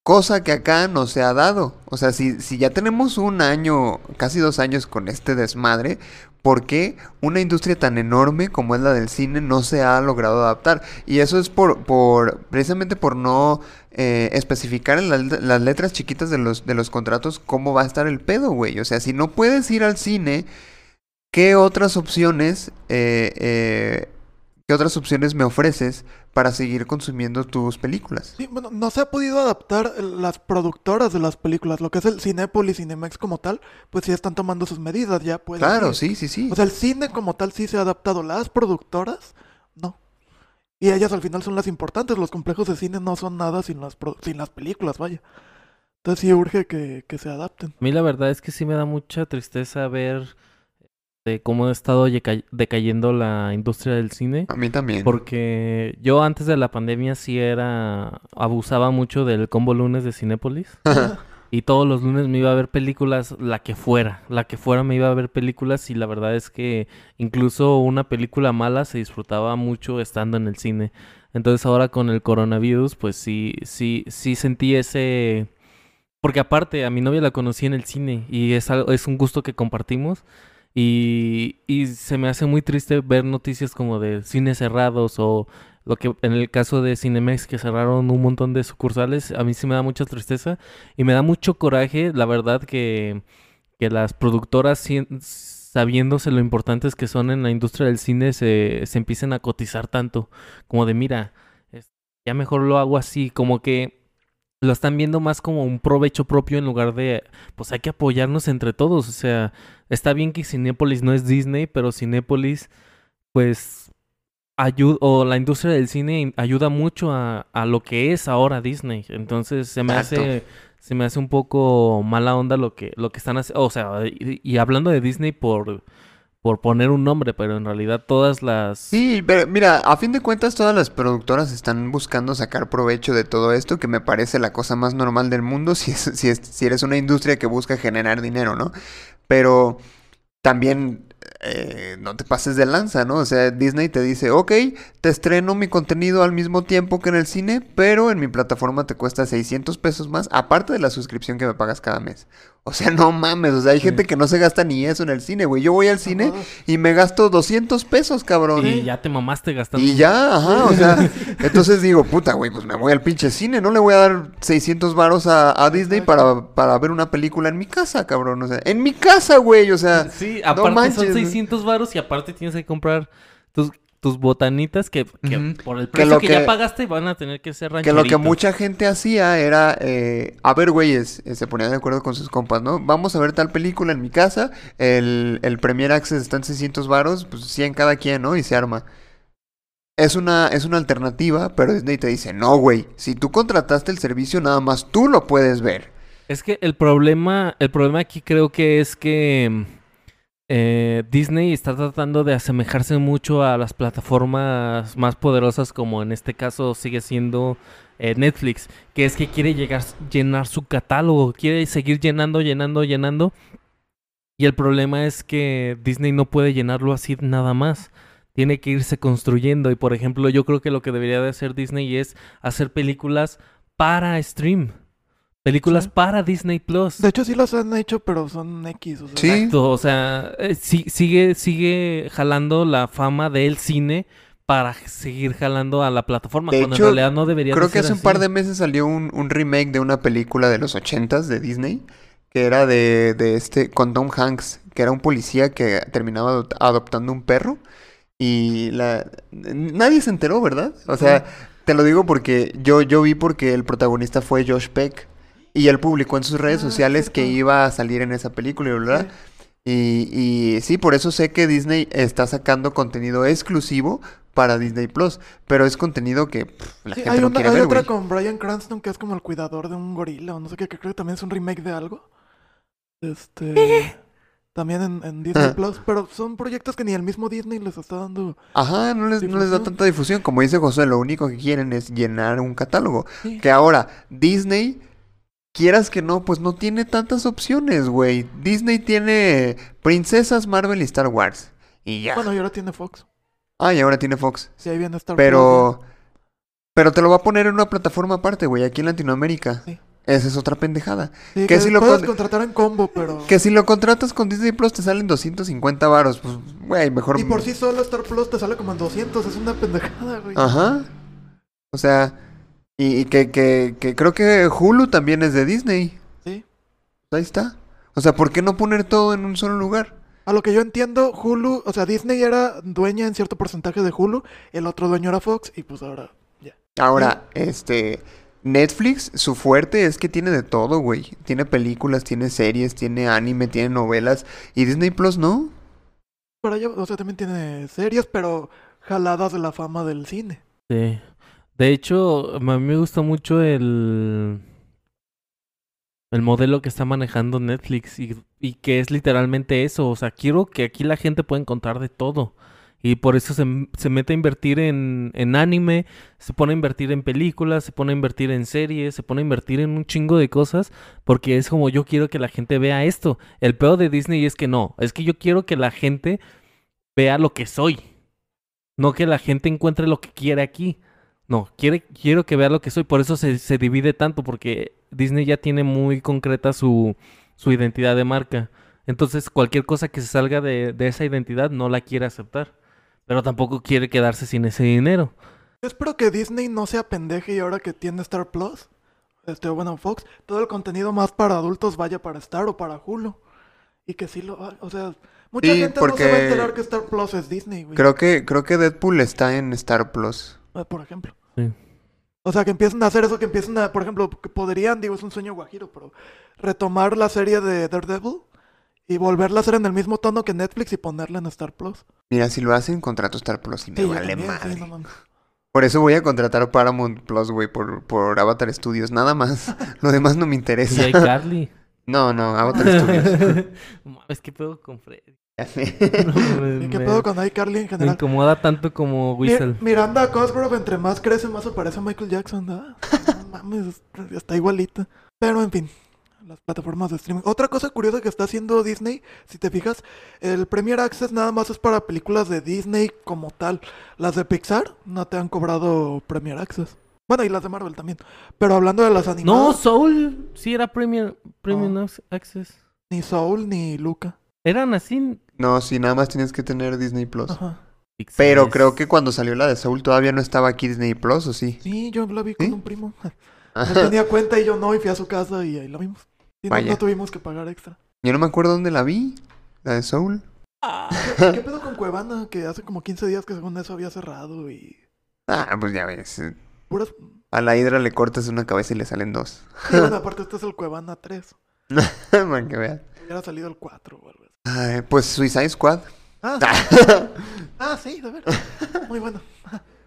Cosa que acá no se ha dado. O sea, si, si ya tenemos un año, casi dos años con este desmadre, ¿por qué una industria tan enorme como es la del cine no se ha logrado adaptar? Y eso es por, por precisamente por no eh, especificar en las, letras chiquitas de los, de los contratos cómo va a estar el pedo, güey. O sea, si no puedes ir al cine, ¿qué otras opciones, eh, eh, qué otras opciones me ofreces para seguir consumiendo tus películas? Sí, bueno, no se ha podido adaptar las productoras de las películas, lo que es el Cinépolis, Cinemex como tal, pues sí están tomando sus medidas ya, pues. Claro, sí, sí, sí. O sea, el cine como tal sí se ha adaptado, las productoras, no. Y ellas al final son las importantes, los complejos de cine no son nada sin las, pro- sin las películas, vaya. Entonces sí urge que, que se adapten. A mí la verdad es que sí me da mucha tristeza ver de cómo ha estado decayendo la industria del cine. A mí también. Porque yo antes de la pandemia sí era... Abusaba mucho del combo lunes de Cinépolis. [LAUGHS] Y todos los lunes me iba a ver películas, la que fuera. La que fuera me iba a ver películas y la verdad es que incluso una película mala se disfrutaba mucho estando en el cine. Entonces ahora con el coronavirus, pues sí, sí, sí sentí ese... Porque aparte, a mi novia la conocí en el cine y es, algo, es un gusto que compartimos. Y, y se me hace muy triste ver noticias como de cines cerrados o lo que en el caso de Cinemex que cerraron un montón de sucursales, a mí sí me da mucha tristeza y me da mucho coraje, la verdad, que, que las productoras, sabiéndose lo importantes que son en la industria del cine, se, se empiecen a cotizar tanto. Como de, mira, ya mejor lo hago así, como que lo están viendo más como un provecho propio en lugar de, pues hay que apoyarnos entre todos. O sea, está bien que Cinépolis no es Disney, pero Cinépolis, pues, ayuda, o la industria del cine ayuda mucho a, a lo que es ahora Disney. Entonces se me Exacto. hace, se me hace un poco mala onda lo que, lo que están haciendo. O sea, y, y hablando de Disney por, por poner un nombre, pero en realidad todas las... Sí, pero mira, a fin de cuentas todas las productoras están buscando sacar provecho de todo esto, que me parece la cosa más normal del mundo [LAUGHS] si, es, si, es- si eres una industria que busca generar dinero, ¿no? Pero también eh, no te pases de lanza, ¿no? O sea, Disney te dice, ok, te estreno mi contenido al mismo tiempo que en el cine, pero en mi plataforma te cuesta 600 pesos más, aparte de la suscripción que me pagas cada mes. O sea, no mames, o sea, hay Sí. gente que no se gasta ni eso en el cine, güey. Yo voy al cine Ajá. y me gasto 200 pesos, cabrón. Y ya te mamaste gastando. Y ya, ajá, o sea, entonces digo, puta, güey, pues me voy al pinche cine, no le voy a dar 600 varos a, a Disney para, para ver una película en mi casa, cabrón, o sea, en mi casa, güey, o sea, Sí, no aparte manches, son ¿no? 600 varos y aparte tienes que comprar tus, tus botanitas que, que por el Que precio lo que, que- ya pagaste van a tener que ser que lo que rancheritos. mucha gente hacía era, eh, a ver, güeyes, eh, se ponían de acuerdo con sus compas, ¿no? Vamos a ver tal película en mi casa, el, el Premier Access está en 600 varos, pues 100 cada quien, ¿no? Y se arma. Es una, es una alternativa, pero Disney te dice, no, güey, si tú contrataste el servicio, nada más tú lo puedes ver. Es que el problema, el problema aquí creo que es que eh, Disney está tratando de asemejarse mucho a las plataformas más poderosas, como en este caso sigue siendo eh, Netflix, que es que quiere llegar, llenar su catálogo, quiere seguir llenando, llenando, llenando. Y el problema es que Disney no puede llenarlo así nada más. Tiene que irse construyendo. Y por ejemplo, yo creo que lo que debería de hacer Disney es hacer películas para stream. Películas Sí. para Disney Plus. De hecho, sí las han hecho, pero son X. O sea, Sí. Exacto, o sea, eh, sí- sigue, sigue jalando la fama del cine para seguir jalando a la plataforma, De cuando hecho, en realidad no debería Creo de que ser hace un par de meses salió un, un remake de una película de los ochentas de Disney, que era de, de este, con Tom Hanks, que era un policía que terminaba adop- adoptando un perro y la nadie se enteró, ¿verdad? O sea, te lo digo porque yo, yo vi porque el protagonista fue Josh Peck y él publicó en sus redes Ah, sociales que cierto. iba a salir en esa película bla, bla. Y, y sí, por eso sé que Disney está sacando contenido exclusivo para Disney Plus, pero es contenido que pff, la Sí, gente hay, no una- quiere hay ver, otra güey. con Brian Cranston que es como el cuidador de un gorila o no sé qué, que creo que también es un remake de algo. Este. [LAUGHS] también en, en Disney Ajá. Plus, pero son proyectos que ni el mismo Disney les está dando. Ajá, no les, no les da tanta difusión. Como dice José, lo único que quieren es llenar un catálogo. Sí. Que ahora, Disney, quieras que no, pues no tiene tantas opciones, güey. Disney tiene Princesas, Marvel y Star Wars. Y ya. Bueno, y ahora tiene Fox. Ah, y ahora tiene Fox. Sí, ahí viene Star Plus, Pero. Pero te lo va a poner en una plataforma aparte, güey, aquí en Latinoamérica. Sí. Esa es otra pendejada. Sí, que que si lo puedes con- contratar en combo, pero. Que si lo contratas con Disney Plus te salen 250 varos. Pues, güey, mejor. Y por sí solo Star Plus te sale como en 200, es una pendejada, güey. Ajá. O sea, y, y que, que, que creo que Hulu también es de Disney. Sí. Ahí está. O sea, ¿por qué no poner todo en un solo lugar? A lo que yo entiendo, Hulu, o sea, Disney era dueña en cierto porcentaje de Hulu, el otro dueño era Fox, y pues ahora ya. Ahora, este. Netflix, su fuerte es que tiene de todo, güey. Tiene películas, tiene series, tiene anime, tiene novelas. Y Disney Plus no. Pero allá, o sea, también tiene series, pero jaladas de la fama del cine. Sí. De hecho, a mí me gusta mucho el el modelo que está manejando Netflix y, que es literalmente eso. O sea, quiero que aquí la gente pueda encontrar de todo. Y por eso se, se mete a invertir en, en anime, se pone a invertir en películas, se pone a invertir en series, se pone a invertir en un chingo de cosas, porque es como yo quiero que la gente vea esto. El peor de Disney es que no, es que yo quiero que la gente vea lo que soy. No que la gente encuentre lo que quiere aquí. No, quiere, quiero que vea lo que soy. Por eso se, se divide tanto, porque Disney ya tiene muy concreta su, su identidad de marca. Entonces, cualquier cosa que se salga de, de esa identidad no la quiere aceptar. Pero tampoco quiere quedarse sin ese dinero. Yo espero que Disney no sea pendeje y ahora que tiene Star Plus, este, bueno, Fox, todo el contenido más para adultos vaya para Star o para Hulu. Y que sí lo o sea, mucha Sí, gente no se va a porque- enterar que Star Plus es Disney, güey. Creo que, creo que Deadpool está en Star Plus. Eh, Por ejemplo. Sí. O sea, que empiecen a hacer eso, que empiecen a, por ejemplo, que podrían, digo, es un sueño guajiro, pero retomar la serie de Daredevil y volverla a hacer en el mismo tono que Netflix y ponerla en Star Plus. Mira, si lo hacen, contrato Star Plus y me Sí, vale también, sí, no. Por eso voy a contratar Paramount Plus, güey, por, por Avatar Studios. Nada más. [LAUGHS] Lo demás no me Y interesa. hay Carly. No, no, Avatar Studios. [LAUGHS] [LAUGHS] Mames, ¿qué pedo con Freddy? [LAUGHS] No, me, ¿Y qué me- pedo con iCarly en me general? incomoda tanto como Mi- Whistle. Miranda Cosgrove, entre más crece, más aparece Michael Jackson. ¿ah? [LAUGHS] No mames, está igualita. Pero en fin, las plataformas de streaming. Otra cosa curiosa que está haciendo Disney, si te fijas, el Premier Access nada más es para películas de Disney como tal. Las de Pixar no te han cobrado Premier Access. Bueno, y las de Marvel también. Pero hablando de las No, animadas, Soul sí era premium. Ac- Access. ni Soul ni Luca. Eran así. No, sí, nada más tienes que tener Disney Plus. Ajá. Pero pixeles. creo que cuando salió la de Soul todavía no estaba aquí Disney Plus, ¿o sí? Sí, yo la vi con ¿Sí? un primo. [LAUGHS] Él tenía cuenta y yo no, y fui a su casa y ahí la vimos. Y no, Vaya. no tuvimos que pagar extra. Yo no me acuerdo dónde la vi. La de Soul. ¿Qué, qué pedo con Cuevana? Que hace como 15 días que según eso había cerrado y... Ah, pues ya ves. eh, Puras... A la hidra le cortas una cabeza y le salen dos. Sí, bueno, [LAUGHS] aparte este es el Cuevana 3. Man, [LAUGHS] que vean. Hubiera salido el 4 o algo así. Ay, pues Suicide Squad. Ah, ah [LAUGHS] sí, de ver. Muy bueno.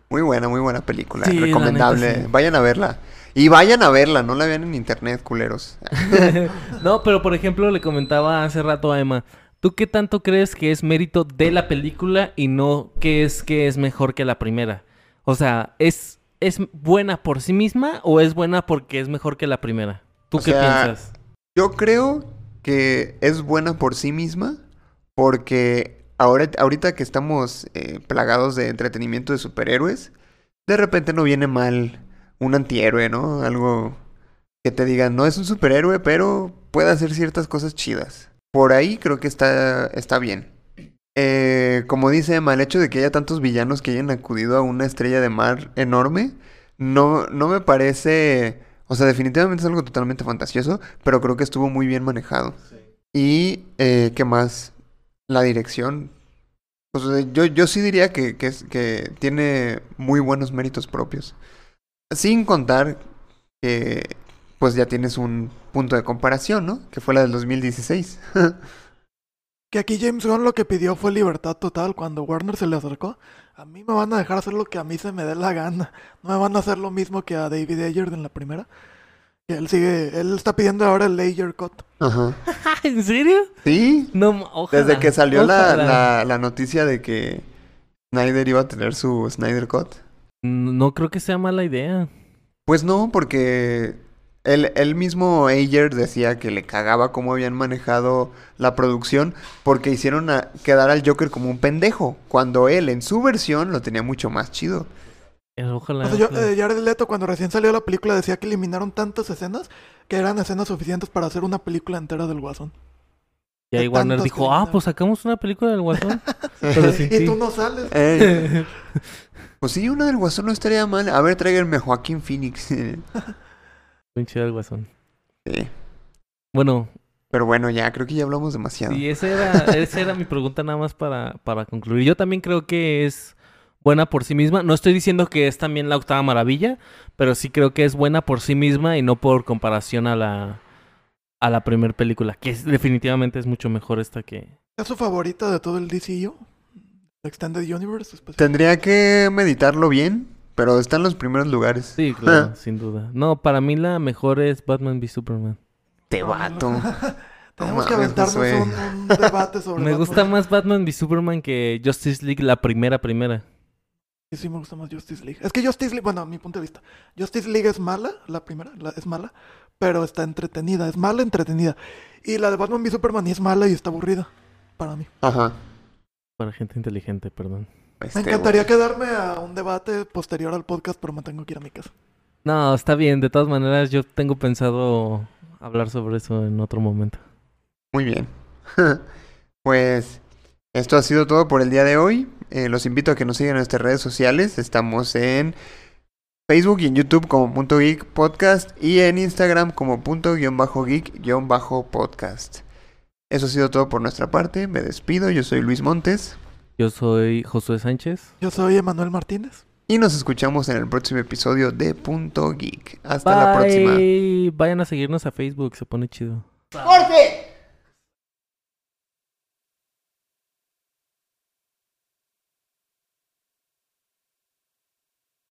Muy buena, muy buena película. Sí, Recomendable. neta, sí. Vayan a verla. Y vayan a verla, no la vean en internet, culeros. [LAUGHS] no, pero por ejemplo, le comentaba hace rato a Emma. ¿Tú qué tanto crees que es mérito de la película y no que es que es mejor que la primera? O sea, es ¿es buena por sí misma o es buena porque es mejor que la primera? ¿Tú O qué sea, piensas? Yo creo que es buena por sí misma porque ahora, ahorita que estamos eh, plagados de entretenimiento de superhéroes, de repente no viene mal un antihéroe, ¿no? Algo que te diga, no es un superhéroe, pero puede hacer ciertas cosas chidas. Por ahí creo que está, está bien. Eh, como dice Emma, el hecho de que haya tantos villanos que hayan acudido a una estrella de mar enorme, no, no me parece... O sea, definitivamente es algo totalmente fantasioso, pero creo que estuvo muy bien manejado. Y, eh, ¿qué más? La dirección. Pues, eh, yo, yo sí diría que, que, es- que tiene muy buenos méritos propios. Sin contar que, pues ya tienes un punto de comparación, ¿no? Que fue la del 2016. [LAUGHS] Que aquí James Gunn lo que pidió fue libertad total cuando Warner se le acercó. A mí me van a dejar hacer lo que a mí se me dé la gana. No me van a hacer lo mismo que a David Ayer en la primera. Que él sigue, él está pidiendo ahora el Layer Cut. Ajá. [LAUGHS] ¿En serio? Sí. No, ojalá, Desde que salió la, la, la noticia de que Snyder iba a tener su Snyder Cut. No creo que sea mala idea. Pues no, porque él, él mismo Ayer decía que le cagaba cómo habían manejado la producción porque hicieron a- quedar al Joker como un pendejo, cuando él en su versión lo tenía mucho más chido. Eh, Ojalá. O sea, yo, ojalá. eh, Jared Leto cuando recién salió la película decía que eliminaron tantas escenas que eran escenas suficientes para hacer una película entera del Guasón. y ahí Warner dijo, que ah, eliminaron". pues sacamos una película del Guasón. [LAUGHS] Pero sí, y sí. tú no sales. [LAUGHS] Pues sí, una del Guasón no estaría mal. A ver, tráiganme a Joaquín Phoenix. [LAUGHS] Muy chido el Guasón. Sí. Bueno, Pero bueno, ya, creo que ya hablamos demasiado. Sí, esa era, [LAUGHS] esa era mi pregunta nada más para, para concluir. Yo también creo que es buena por sí misma. No estoy diciendo que es también la octava maravilla, pero sí creo que es buena por sí misma y no por comparación a la a la primera película, que es- definitivamente es mucho mejor esta que... ¿Es su favorita de todo el DCU? Extended Universe. Tendría que meditarlo bien, pero está en los primeros lugares. Sí, [LAUGHS] claro, sin duda. No, para mí la mejor es Batman v Superman. Te vato. [LAUGHS] Tenemos No que aventarnos un, un debate sobre Me Batman. gusta más Batman v Superman que Justice League, la primera, primera. Sí, sí, me gusta más Justice League. Es que Justice League, bueno, a mi punto de vista, Justice League es mala, la primera, la- es mala, pero está entretenida, es mala, entretenida. Y la de Batman v Superman y es mala y está aburrida, para mí. Ajá. Para gente inteligente, perdón. Este, Me encantaría quedarme a un debate posterior al podcast, pero me tengo que ir a mi casa. No, está bien. De todas maneras, yo tengo pensado hablar sobre eso en otro momento. Muy bien. [LAUGHS] pues esto ha sido todo por el día de hoy. Eh, los invito a que nos sigan en nuestras redes sociales. Estamos en Facebook y en YouTube como punto geek podcast y en Instagram como punto guion bajo geek guion bajo podcast. Eso ha sido todo por nuestra parte. Me despido. Yo soy Luis Montes Yo soy Josué Sánchez. Yo soy Emanuel Martínez. y nos escuchamos en el próximo episodio de Punto Geek. Hasta la próxima. Vayan a seguirnos a Facebook, se pone chido. ¡Corte!